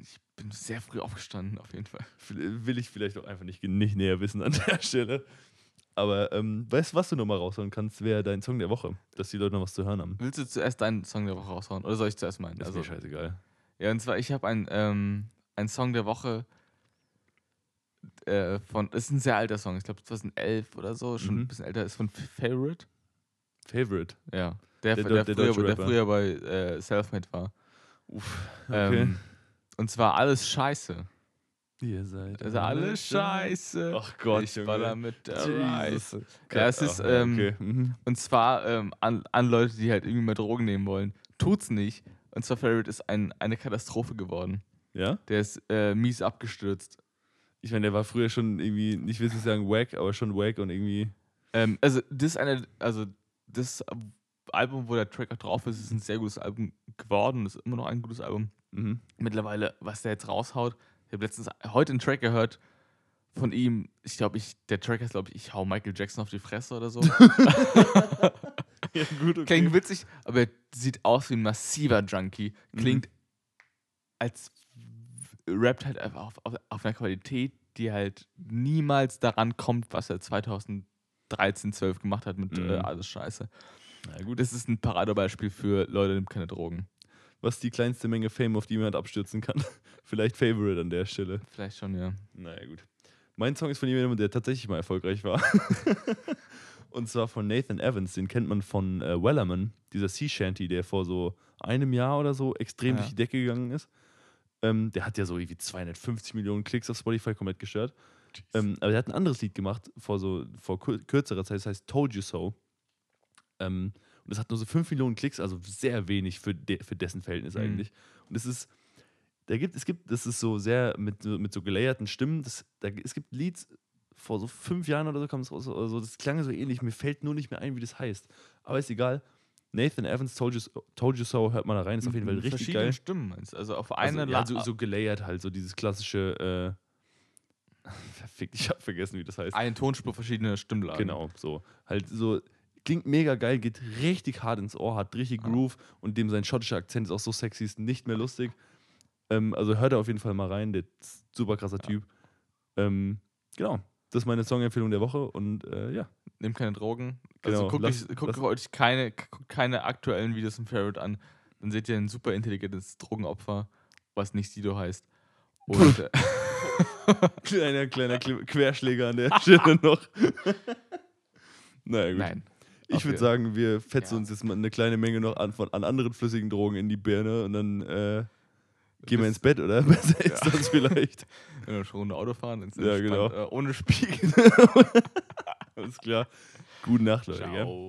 Ich bin sehr früh aufgestanden, auf jeden Fall. Will ich vielleicht auch einfach nicht, nicht näher wissen an der Stelle. Aber ähm, weißt du, was du nochmal raushauen kannst, wäre dein Song der Woche, dass die Leute noch was zu hören haben. Willst du zuerst deinen Song der Woche raushauen? Oder soll ich zuerst meinen? Ist mir scheißegal. Ja, und zwar, ich habe einen, ähm, einen Song der Woche äh, von, das ist ein sehr alter Song, ich glaube 2011 oder so, schon Mhm. ein bisschen älter, ist von Favorite. Favorite. Ja. Der, Der der, der, früher, der früher bei äh, Selfmade war. Uff, okay. Ähm, und zwar alles scheiße. Ihr seid Also alles scheiße. Ach Gott, ich Junge. baller mit der. Reise. Ja, es ist, ja, ähm, okay. mhm. Und zwar ähm, an, an Leute, die halt irgendwie mal Drogen nehmen wollen. Tut's nicht. Und zwar Favorite ist ein, eine Katastrophe geworden. Ja? Der ist äh, mies abgestürzt. Ich meine, der war früher schon irgendwie, nicht will ich sagen wack, aber schon wack und irgendwie. Ähm, also, das eine, also das Album, wo der Track auch drauf ist, ist ein sehr gutes Album geworden. Das ist immer noch ein gutes Album. Mhm. Mittlerweile, was der jetzt raushaut, ich habe letztens heute einen Track gehört von ihm. Ich glaube, ich, der Track heißt, glaube ich, ich hau Michael Jackson auf die Fresse oder so. Ja, gut, okay. Klingt witzig, aber er sieht aus wie ein massiver Junkie. Klingt, als rappt halt einfach auf, auf, auf einer Qualität, die halt niemals daran kommt, was er 2013, 12 gemacht hat mit Mhm. äh, alles Scheiße. Na gut. Das ist ein Paradebeispiel für Leute, die nehmen keine Drogen. Was die kleinste Menge Fame, auf die jemand abstürzen kann? Vielleicht Favorite an der Stelle. Vielleicht schon, ja. Naja, gut. Mein Song ist von jemandem, der tatsächlich mal erfolgreich war. Und zwar von Nathan Evans, den kennt man von äh, Wellerman, dieser Sea Shanty, der vor so einem Jahr oder so extrem Ja. durch die Decke gegangen ist. Ähm, der hat ja so irgendwie 250 Millionen Klicks auf Spotify komplett gestört. Ähm, aber der hat ein anderes Lied gemacht vor so vor kürzerer Zeit, das heißt Told You So. Ähm, und das hat nur so 5 Millionen Klicks, also sehr wenig für, de für dessen Verhältnis Mhm. eigentlich. Und es ist, da gibt, es gibt, das ist so sehr mit, so- mit so gelayerten Stimmen. Das, da, es gibt Lieds, vor so fünf Jahren oder so kam es raus, oder so, das klang so ähnlich. Mir fällt nur nicht mehr ein, wie das heißt. Aber ist egal. Nathan Evans, Told You, So- Told you So, hört mal da rein, ist auf jeden Fall Mit richtig verschiedenen geil. Stimmen? Also auf Also, eine ja, La- so, so gelayert halt, so dieses klassische, äh, verfickt, ich hab vergessen, wie das heißt. eine Tonspur, verschiedene Stimmlagen. Genau, so. Halt so, klingt mega geil, geht richtig hart ins Ohr, hat richtig Ah. Groove und dem sein schottischer Akzent ist auch so sexy, ist nicht mehr lustig. Ähm, also hört da auf jeden Fall mal rein, der ist super krasser Typ. Ähm, genau, das ist meine Songempfehlung der Woche und äh, ja. Nehmt keine Drogen. Genau, Also guckt lass- euch, guckt euch keine, keine aktuellen Videos im Favorite an. dann seht ihr ein super intelligentes Drogenopfer, was nicht Sido heißt. Und äh, Kleiner, kleiner Kle- Querschläger an der Stelle noch. naja, gut. nein. Ich würde sagen, wir fetzen Ja. uns jetzt mal eine kleine Menge noch an, von, an anderen flüssigen Drogen in die Birne und dann äh, gehen wir ins Bett, oder? Besser ist das vielleicht. Wenn wir schon eine Auto fahren, dann ist Ja, genau. äh, ohne Spiegel. Alles klar. Gute Nacht, Leute. Gell? Ciao.